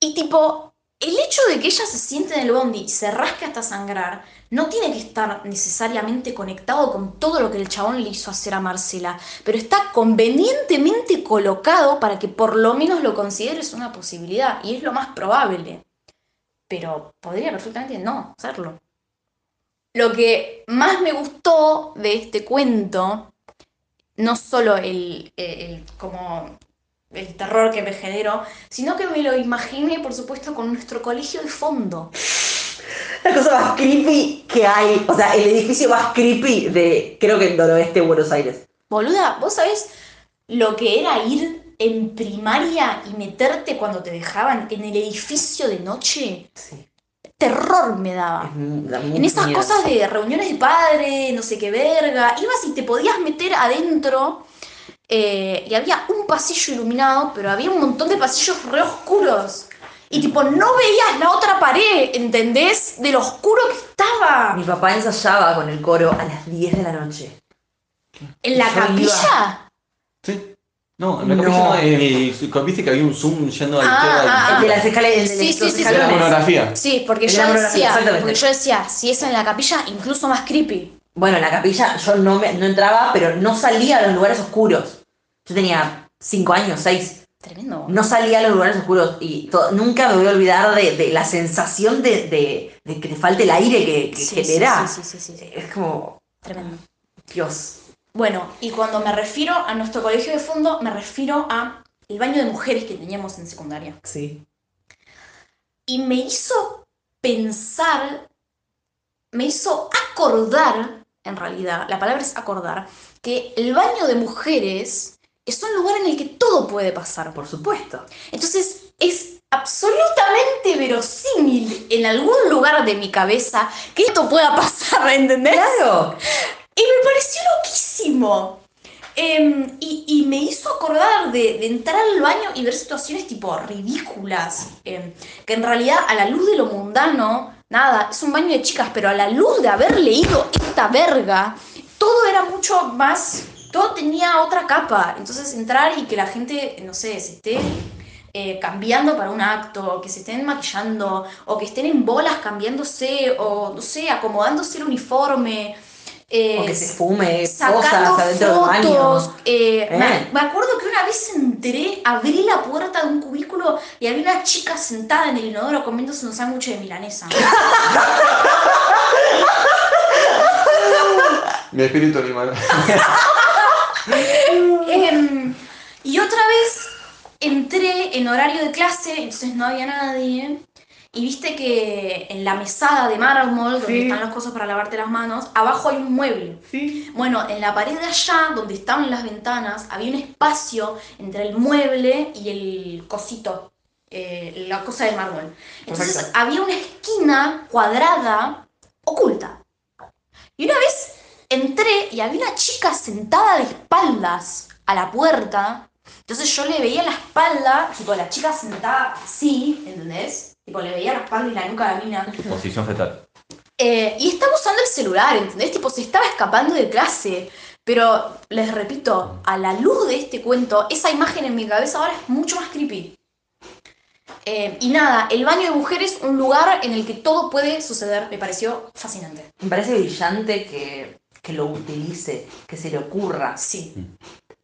Y tipo, el hecho de que ella se siente en el bondi y se rasque hasta sangrar, no tiene que estar necesariamente conectado con todo lo que el chabón le hizo hacer a Marcela, pero está convenientemente colocado para que por lo menos lo consideres una posibilidad, y es lo más probable. Pero podría perfectamente no hacerlo. Lo que más me gustó de este cuento no solo el, el, como el terror que me generó, sino que me lo imaginé, por supuesto, con nuestro colegio de fondo. La cosa más creepy que hay, o sea, el edificio más creepy de, creo que el noroeste de Buenos Aires. Boluda, ¿vos sabés lo que era ir en primaria y meterte cuando te dejaban en el edificio de noche? Sí. Terror me daba. Da En esas miedo. cosas de reuniones de padre, no sé qué verga, ibas y te podías meter adentro eh, y había un pasillo iluminado, pero había un montón de pasillos re oscuros. Y tipo, no veías la otra pared, ¿entendés? De lo oscuro que estaba. Mi papá ensayaba con el coro a las 10 de la noche. ¿En la capilla? Sí. No, en la No. capilla no, el- viste que había un zoom yendo a la Ah, izquierda. ah, de las escaleras, Sí, sí, sí, la monografía. Sí, porque yo decía, porque yo decía, si es en la capilla, incluso más creepy. Bueno, en la capilla yo no, me, no entraba, pero no salía a los lugares oscuros. Yo tenía 5 años, 6. Tremendo. No salía a los lugares oscuros y nunca me voy a olvidar de, de la sensación de, de- de que te falte el aire que, que Sí, sí, genera. Sí, sí, sí, sí, sí. Es como, Tremendo. Dios. Bueno, y cuando me refiero a nuestro colegio de fondo, me refiero a el baño de mujeres que teníamos en secundaria. Sí. Y me hizo pensar, me hizo acordar, en realidad, la palabra es acordar, que el baño de mujeres es un lugar en el que todo puede pasar. Por supuesto. Entonces es absolutamente verosímil en algún lugar de mi cabeza que esto pueda pasar, ¿entendés? Claro. Y me pareció loquísimo. Em, y, y me hizo acordar de, de entrar al baño y ver situaciones tipo ridículas. em, que en realidad, a la luz de lo mundano, nada, es un baño de chicas, pero a la luz de haber leído esta verga, todo era mucho más. Todo tenía otra capa. Entonces, entrar y que la gente, no sé, se esté eh, cambiando para un acto, que se estén maquillando, o que estén en bolas cambiándose, o no sé, acomodándose el uniforme. eh, O que se fume sacando cosas adentro del fotos. baño. eh, Eh. Me, me acuerdo que una vez entré, abrí la puerta de un cubículo y había una chica sentada en el inodoro comiéndose un sándwich de milanesa. Mi espíritu animal. Em, y otra vez entré en horario de clase, entonces no había nadie. Y viste que en la mesada de mármol, donde Sí. están las cosas para lavarte las manos, abajo hay un mueble. Sí. Bueno, en la pared de allá, donde estaban las ventanas, había un espacio entre el mueble y el cosito, eh, la cosa de mármol. Entonces Perfecto. había una esquina cuadrada oculta. Y una vez entré y había una chica sentada de espaldas a la puerta. Entonces yo le veía la espalda, tipo la chica sentada así, ¿entendés? Tipo le veía la espalda y la nuca a la mina. Posición fetal. Eh, y estaba usando el celular, ¿entendés? Tipo, se estaba escapando de clase. Pero, les repito, a la luz de este cuento, esa imagen en mi cabeza ahora es mucho más creepy. Eh, y nada, el baño de mujeres, un lugar en el que todo puede suceder, me pareció fascinante. Me parece brillante que, que lo utilice, que se le ocurra, Sí,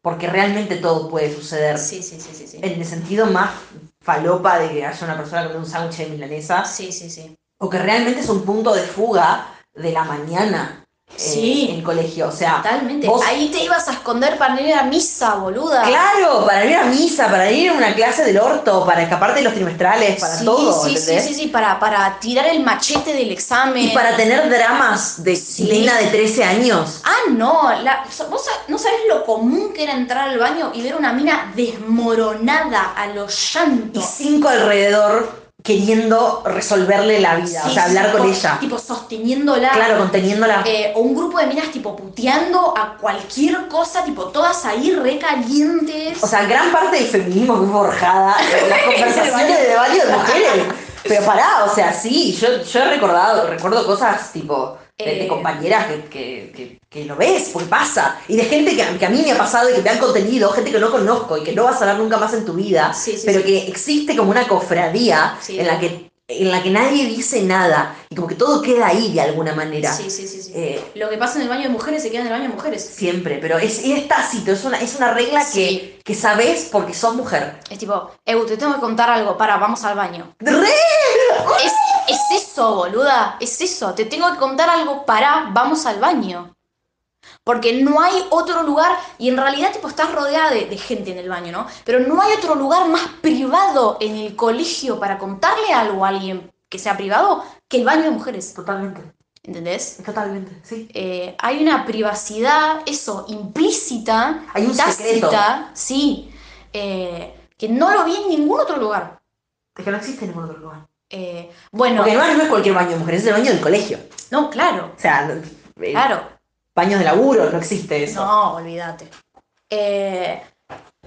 porque realmente todo puede suceder. sí, sí, sí, sí. Sí, En el sentido más falopa de que haya una persona comiendo un sándwich de milanesa, sí, sí. sí. o que realmente es un punto de fuga de la mañana Sí. en el colegio. O sea, Totalmente. vos- Ahí te ibas a esconder para ir a misa, boluda. claro, para ir a misa, para ir a una clase del orto, para escaparte de los trimestrales, para sí, todo, sí, sí, ¿entendés? sí, sí, para, para tirar el machete del examen. Y para tener dramas de Sí. nena de 13 años. Ah, no, la- vos no sabés lo común que era entrar al baño y ver una mina desmoronada a los Y llantos. cinco alrededor queriendo resolverle la vida, o sea, hablar con ella. Tipo sosteniéndola. Claro, conteniéndola. Eh, o un grupo de minas tipo puteando a cualquier cosa, tipo todas ahí recalientes. O sea, gran parte del feminismo forjada en las conversaciones de baño de mujeres. Pero pará, o sea, sí, yo, yo he recordado, recuerdo cosas tipo de, de Eh. compañeras que, que, que, que lo ves, porque pasa. Y de gente que, que a mí me ha pasado y que me han contenido, gente que no conozco y que no vas a ver nunca más en tu vida, Sí, sí, pero sí. que existe como una cofradía Sí. en la que en la que nadie dice nada y como que todo queda ahí de alguna manera. Sí, sí, sí, sí. Eh, Lo que pasa en el baño de mujeres se queda en el baño de mujeres. siempre, pero es, es tácito, es una, es una regla Sí. que, que sabes porque sos mujer. Es tipo, Eu, te tengo que contar algo, para, vamos al baño. ¡Re! Es, es eso, boluda, es eso. Te tengo que contar algo, para, vamos al baño. Porque no hay otro lugar, y en realidad tipo estás rodeada de, de gente en el baño, ¿no? Pero no hay otro lugar más privado en el colegio para contarle algo a alguien que sea privado que el baño de mujeres. Totalmente, ¿Entendés? totalmente, sí. Eh, hay una privacidad, eso, implícita, Hay un secreto. tácita, sí, eh, que no lo vi en ningún otro lugar. Es que no existe en ningún otro lugar. Eh, bueno, Porque no, no es cualquier baño de mujeres, es el baño del colegio. no, claro, O sea, claro. baños de laburo, no existe eso. No, olvídate. Eh,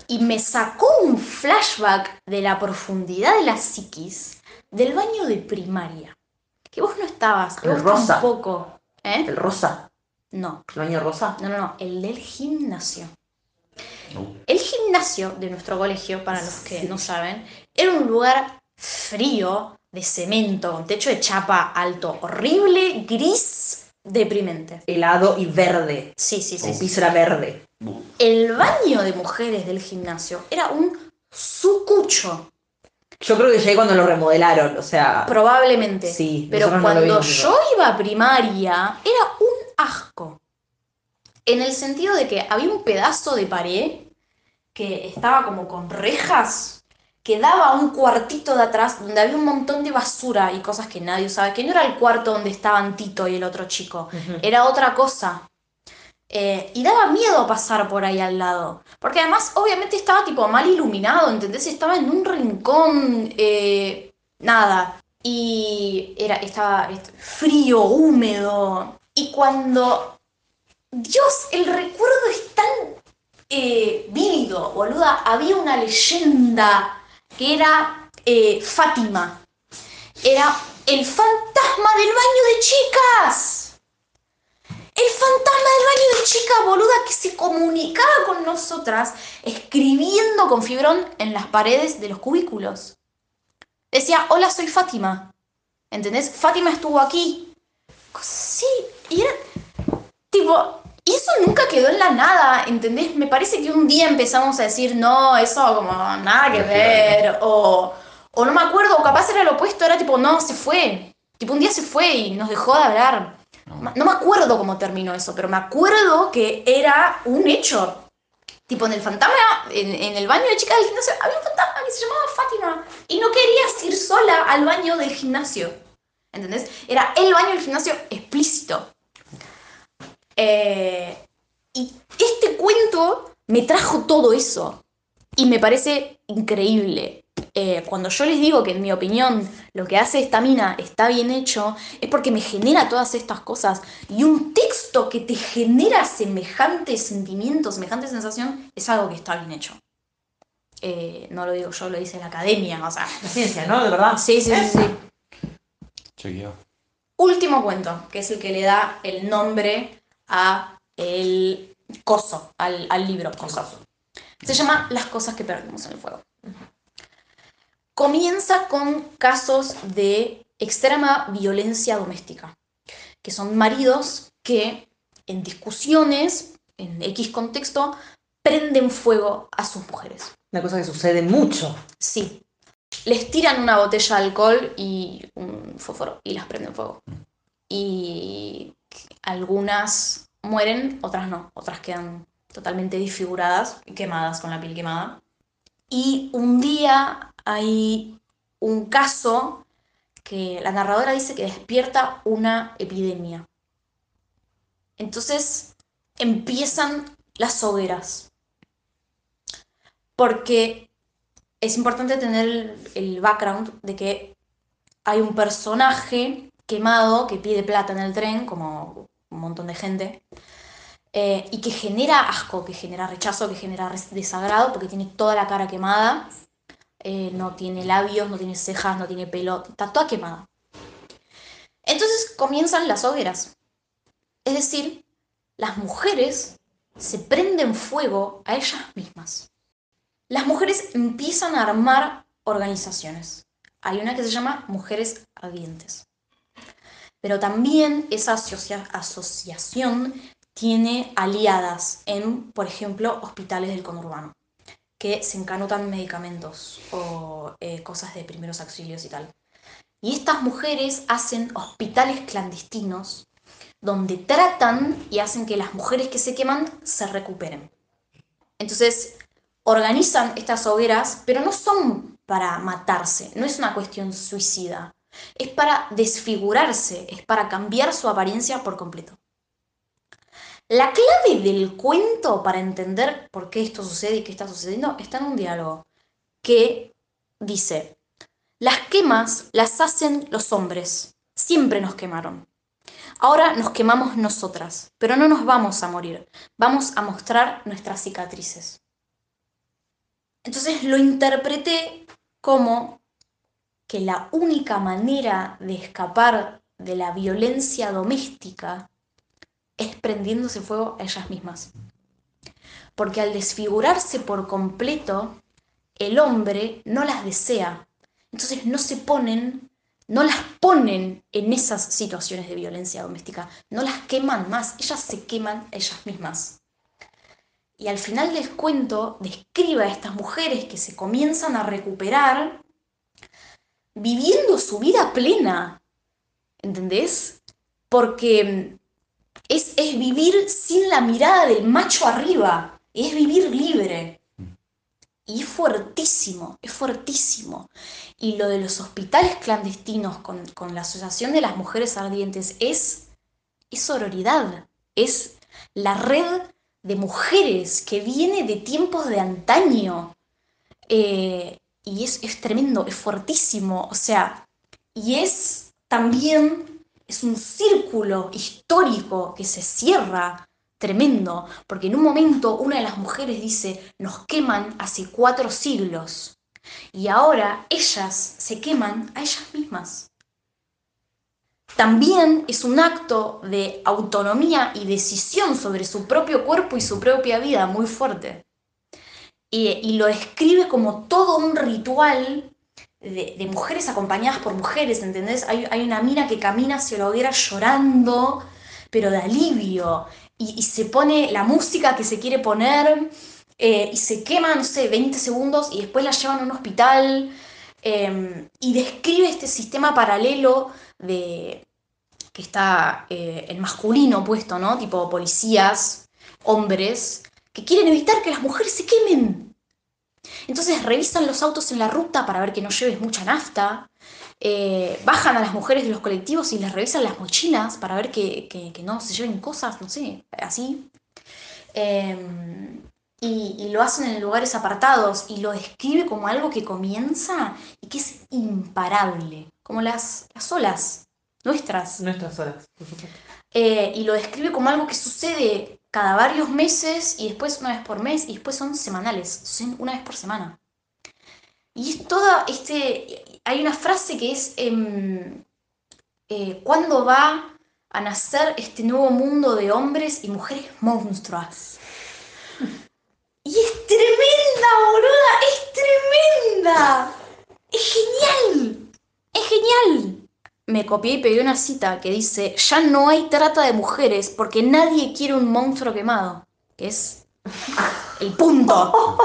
y me sacó un flashback de la profundidad de la psiquis del baño de primaria. Que vos no estabas, que El vos rosa. tampoco. ¿Eh? El rosa. No, El baño rosa. no, no, no, el del gimnasio. El gimnasio de nuestro colegio, para los que no saben, era un lugar frío, de cemento, techo de chapa alto, horrible, gris, deprimente. Helado y verde. Sí, sí, sí. El sí. piso era verde. El baño de mujeres del gimnasio era un sucucho, Yo creo que llegué cuando lo remodelaron, o sea. probablemente. Sí, Pero no cuando yo iba a primaria, era un asco. En el sentido de que había un pedazo de pared que estaba como con rejas, que daba a un cuartito de atrás donde había un montón de basura y cosas que nadie usaba, que no era el cuarto donde estaban Tito y el otro chico, era otra cosa. Eh, y daba miedo pasar por ahí al lado. Porque además, obviamente, estaba tipo mal iluminado, ¿entendés? Estaba en un rincón, eh, nada. Y era, estaba est- frío, húmedo. Y cuando. Dios, el recuerdo es tan eh, vívido, boluda. Había una leyenda era eh, Fátima. Era el fantasma del baño de chicas. El fantasma del baño de chicas, boluda, que se comunicaba con nosotras escribiendo con fibrón en las paredes de los cubículos. Decía, hola, soy Fátima. ¿Entendés? Fátima estuvo aquí. Sí, y era tipo, y eso nunca quedó en la nada, ¿entendés? Me parece que un día empezamos a decir, no, eso como nada que ver, o, o no me acuerdo, o capaz era lo opuesto, era tipo, no, se fue. Tipo, un día se fue y nos dejó de hablar. no. No me acuerdo cómo terminó eso, pero me acuerdo que era un hecho. Tipo, en el fantasma, en, en el baño de chicas del gimnasio, había un fantasma que se llamaba Fátima. Y no querías ir sola al baño del gimnasio. ¿Entendés? Era el baño del gimnasio explícito. Eh, y este cuento me trajo todo eso. Y me parece increíble. Eh, cuando yo les digo que en mi opinión lo que hace esta mina está bien hecho, es porque me genera todas estas cosas. Y un texto que te genera semejante sentimiento, semejante sensación, es algo que está bien hecho. Eh, no lo digo yo, lo dice la academia. O sea, La ciencia, ¿no? De verdad. sí, sí, sí, sí. Último cuento, que es el que le da el nombre a el coso, al, al libro coso. Se llama Las cosas que perdimos en el fuego. Comienza con casos de extrema violencia doméstica, que son maridos que en discusiones, en X contexto, prenden fuego a sus mujeres. Una cosa que sucede mucho. Sí. Les tiran una botella de alcohol y un fósforo y las prenden fuego. Y algunas mueren, otras no. Otras quedan totalmente desfiguradas y quemadas con la piel quemada. Y un día hay un caso que la narradora dice que despierta una epidemia. Entonces empiezan las hogueras. Porque es importante tener el background de que hay un personaje quemado que pide plata en el tren, como un montón de gente, eh, y que genera asco, que genera rechazo, que genera desagrado, porque tiene toda la cara quemada, eh, no tiene labios, no tiene cejas, no tiene pelo, está toda quemada. Entonces comienzan las hogueras. Es decir, las mujeres se prenden fuego a ellas mismas las mujeres empiezan a armar organizaciones. Hay una que se llama Mujeres Ardientes. Pero también esa asocia- asociación tiene aliadas en, por ejemplo, hospitales del conurbano, que se encanutan medicamentos o eh, cosas de primeros auxilios y tal. Y estas mujeres hacen hospitales clandestinos donde tratan y hacen que las mujeres que se queman se recuperen. Entonces, organizan estas hogueras, pero no son para matarse, no es una cuestión suicida, es para desfigurarse, es para cambiar su apariencia por completo. La clave del cuento para entender por qué esto sucede y qué está sucediendo está en un diálogo que dice, las quemas las hacen los hombres, siempre nos quemaron. Ahora nos quemamos nosotras, pero no nos vamos a morir, vamos a mostrar nuestras cicatrices. Entonces lo interpreté como que la única manera de escapar de la violencia doméstica es prendiéndose fuego a ellas mismas. Porque al desfigurarse por completo, el hombre no las desea. Entonces no se ponen, no las ponen en esas situaciones de violencia doméstica, no las queman más, ellas se queman ellas mismas. Y al final del cuento describe a estas mujeres que se comienzan a recuperar viviendo su vida plena. ¿Entendés? Porque es, es vivir sin la mirada del macho arriba, es vivir libre. Y es fuertísimo, es fuertísimo. Y lo de los hospitales clandestinos con, con la Asociación de las Mujeres Ardientes es, es sororidad, es la red de mujeres que viene de tiempos de antaño. Eh, y es, es tremendo, es fuertísimo. O sea, y es también, es un círculo histórico que se cierra tremendo, porque en un momento una de las mujeres dice, nos queman hace cuatro siglos, y ahora ellas se queman a ellas mismas. También es un acto de autonomía y decisión sobre su propio cuerpo y su propia vida muy fuerte. Y, lo describe como todo un ritual de, mujeres acompañadas por mujeres, ¿entendés? Hay, hay, una mina que camina hacia la hoguera llorando, pero de alivio, y, se pone la música que se quiere poner, eh, y se quema, no sé, 20 segundos, y después la llevan a un hospital, em, y describe este sistema paralelo de que está eh, el masculino puesto, ¿no? Tipo policías, hombres, que quieren evitar que las mujeres se quemen. Entonces revisan los autos en la ruta para ver que no lleves mucha nafta. Eh, bajan a las mujeres de los colectivos y les revisan las mochilas para ver que, no se lleven cosas, no sé, así. Em, y, lo hacen en lugares apartados y lo describe como algo que comienza y que es imparable, como las, las olas nuestras. Nuestras olas, eh, y lo describe como algo que sucede cada varios meses y después una vez por mes y después son semanales, son una vez por semana. Y es toda este. Hay una frase que es. Eh, eh, ¿Cuándo va a nacer este nuevo mundo de hombres y mujeres monstruas? Y es tremenda, boluda, es tremenda. Es genial. Es genial me copié y pegué una cita que dice, ya no hay trata de mujeres porque nadie quiere un monstruo quemado, que es el punto.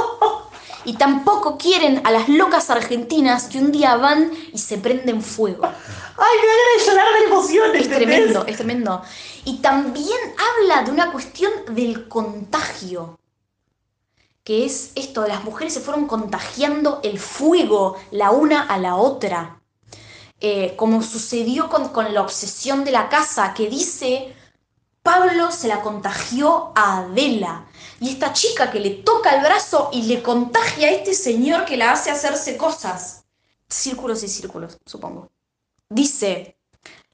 Y tampoco quieren a las locas argentinas que un día van y se prenden fuego. Ay, me van de llorar de emoción. Es tremendo, es tremendo. Y también habla de una cuestión del contagio, que es esto, las mujeres se fueron contagiando el fuego la una a la otra. Eh, como sucedió con, la obsesión de la casa, que dice, Pablo se la contagió a Adela. Y esta chica que le toca el brazo y le contagia a este señor que la hace hacerse cosas. Círculos y círculos, supongo. Dice,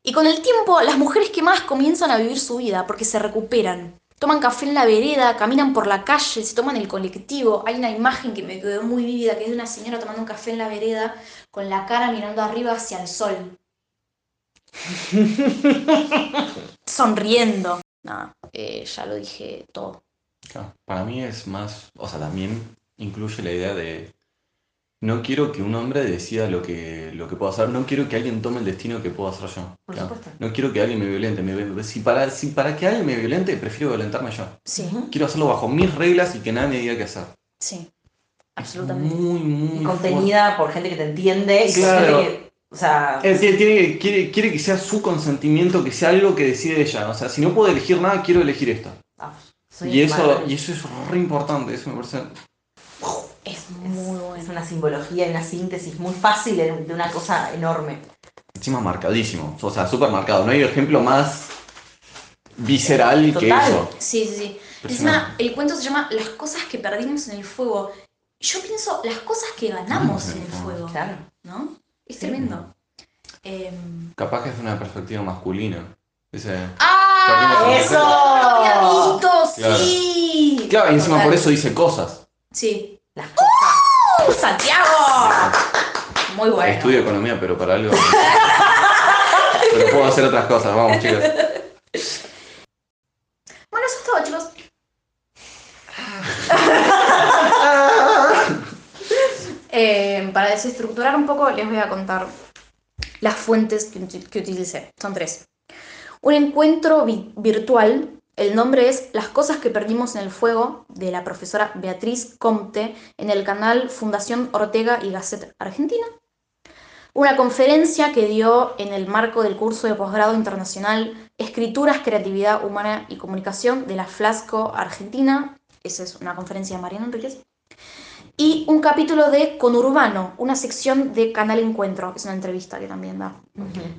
y con el tiempo las mujeres que más comienzan a vivir su vida porque se recuperan. Toman café en la vereda, caminan por la calle, se toman el colectivo. Hay una imagen que me quedó muy vívida, que es de una señora tomando un café en la vereda con la cara mirando arriba hacia el sol. Sonriendo. No, eh, ya lo dije todo. para mí es más, o sea, también incluye la idea de no quiero que un hombre decida lo que, lo que puedo hacer, no quiero que alguien tome el destino que puedo hacer yo. Por supuesto. No quiero que alguien me violente. si, para, si para que alguien me violente, prefiero violentarme yo. Sí. Quiero hacerlo bajo mis reglas y que nadie me diga qué hacer. Sí. Absolutamente. Muy, muy. contenida por gente que te entiende y claro. que. O sea. quiere, quiere, que sea su consentimiento, que sea algo que decide ella. O sea, si no puedo elegir nada, quiero elegir esto. Ah, y, eso, y eso es re importante. Eso me parece. Es muy bueno. Es una simbología y una síntesis muy fácil de una cosa enorme. Encima marcadísimo. O sea, súper marcado. No hay ejemplo más visceral que eso. Sí, sí, sí. Encima, el cuento se llama Las cosas que perdimos en el fuego yo pienso las cosas que ganamos en el fuego. Claro. ¿No? Es tremendo. Em, Capaz que es una perspectiva masculina. Dice. ¡Ah! ¡Eso! ¡Lo había visto! Claro. ¡Sí! Claro, y encima por eso dice cosas. Sí. Las cosas. ¡Uh! ¡Santiago! Muy bueno. Estudio economía, pero para algo. pero puedo hacer otras cosas, vamos chicos. Bueno, eso es todo, chicos. Eh, para desestructurar un poco, les voy a contar las fuentes que, uti- que utilicé. Son tres. Un encuentro vi- virtual. El nombre es Las cosas que perdimos en el fuego, de la profesora Beatriz Comte, en el canal Fundación Ortega y Gasset Argentina. Una conferencia que dio en el marco del curso de posgrado internacional Escrituras, Creatividad Humana y Comunicación de la Flasco Argentina. Esa es una conferencia de Mariana Enríquez. Y un capítulo de Conurbano, una sección de Canal Encuentro, es una entrevista que también da.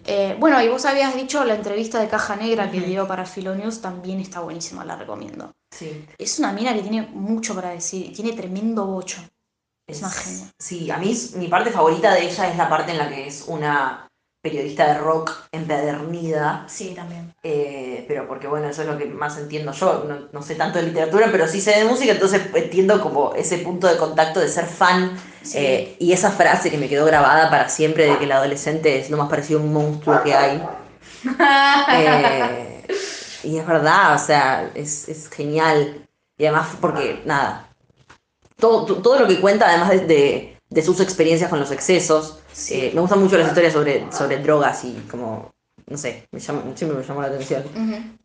Eh, bueno, y vos habías dicho la entrevista de Caja Negra que dio para Filonews, también está buenísima, la recomiendo. Sí. Es una mina que tiene mucho para decir, tiene tremendo bocho. Es una genia. Sí, a mí mi parte favorita de ella es la parte en la que es una periodista de rock empedernida. Sí, también. eh, pero porque bueno, eso es lo que más entiendo yo. No, no sé tanto de literatura, pero sí sé de música, entonces entiendo como ese punto de contacto de ser fan. Sí. eh, y esa frase que me quedó grabada para siempre de que el adolescente es lo más parecido a un monstruo que hay. Eh, y es verdad, o sea, es, es genial. Y además, porque, nada, todo, to- todo lo que cuenta, además de, de- de sus experiencias con los excesos, Sí. eh, me gustan mucho las historias sobre, sobre drogas y como, no sé, me llama- siempre me llamó la atención.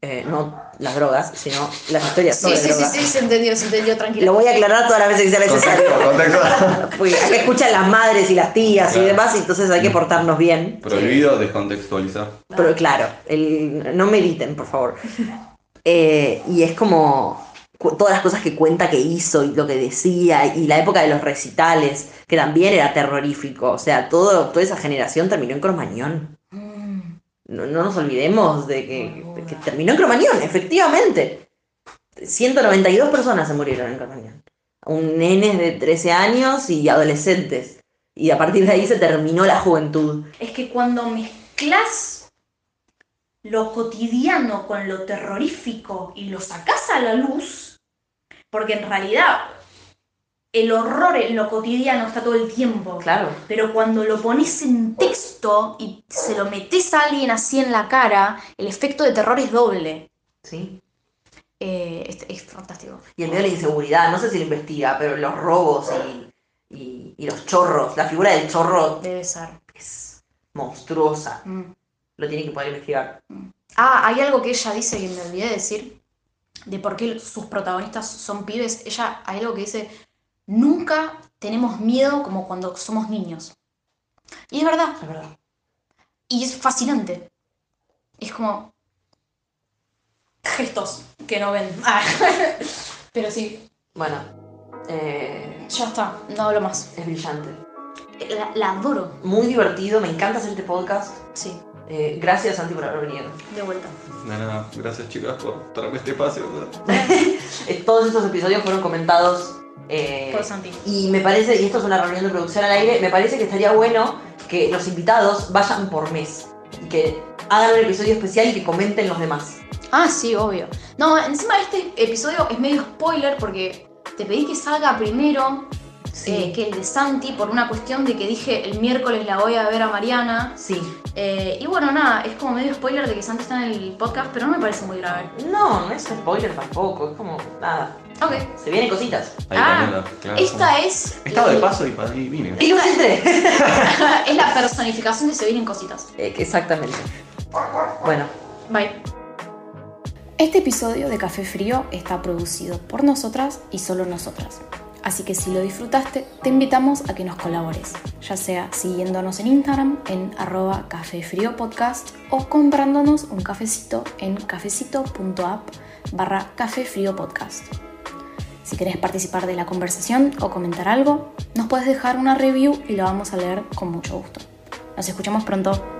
Eh, no las drogas, sino las historias Sí, sobre sí, sí, drogas. sí, se entendió, se entendió, tranquilo. Lo voy a aclarar todas las veces que sea necesario. Contexto, contexto. Porque acá escuchan las madres y las tías y demás, y entonces hay que portarnos bien. Prohibido descontextualizar. Pero claro, el, no mediten, por favor. Eh, y es como todas las cosas que cuenta que hizo y lo que decía, y la época de los recitales, que también era terrorífico. O sea, todo, toda esa generación terminó en Cromañón. Mm, No, no nos olvidemos de que, de que terminó en Cromañón, efectivamente. 192 personas se murieron en Cromañón. Un nene de 13 años y adolescentes. Y a partir de ahí se terminó la juventud. Es que cuando mezclas lo cotidiano con lo terrorífico y lo sacás a la luz, porque en realidad el horror en lo cotidiano está todo el tiempo. Claro. Pero cuando lo pones en texto y se lo metes a alguien así en la cara, el efecto de terror es doble. Sí. Eh, es, es fantástico. Y el medio de la inseguridad, no sé si lo investiga, pero los robos y, y- y los chorros, la figura del chorro Debe ser. es monstruosa. Mm. Lo tiene que poder investigar. Ah, hay algo que ella dice que me olvidé de decir, de por qué sus protagonistas son pibes. Ella, hay algo que dice, nunca tenemos miedo como cuando somos niños. Y es verdad, Es verdad. y es fascinante. Es como gestos que no ven. Ah, Pero sí, Bueno, eh, ya está, no hablo más. es brillante. La, la adoro. Muy divertido, me encanta hacer este podcast. Sí, Eh, gracias, Santi, por haber venido. de vuelta. Nada, nada, gracias chicas por darme este espacio. Eh, todos estos episodios fueron comentados. eh, Por Santi. y me parece, y esto es una reunión de producción al aire, me parece que estaría bueno que los invitados vayan por mes y que hagan un episodio especial y que comenten los demás. Ah, sí, obvio. No, encima este episodio es medio spoiler porque te pedí que salga primero eh, que el de Santi por una cuestión de que dije el miércoles la voy a ver a Mariana. Sí. Eh, y bueno, nada, es como medio spoiler de que Santi está en el podcast, pero no me parece muy grave. No, no es spoiler tampoco, es como nada. Ok. Se vienen cositas. Ahí Ah, claro. Esta es. Estaba de el- paso y para ahí vine. Y lo entré. es la personificación de Se vienen cositas. Eh, exactamente. Bueno, Bye. Este episodio de Café Frío está producido por nosotras y solo nosotras. Así que si lo disfrutaste, te invitamos a que nos colabores, ya sea siguiéndonos en Instagram en arroba Café Frío podcast o comprándonos un cafecito en cafecito.app barra Café Frío podcast. Si querés participar de la conversación o comentar algo, nos puedes dejar una review y lo vamos a leer con mucho gusto. Nos escuchamos pronto.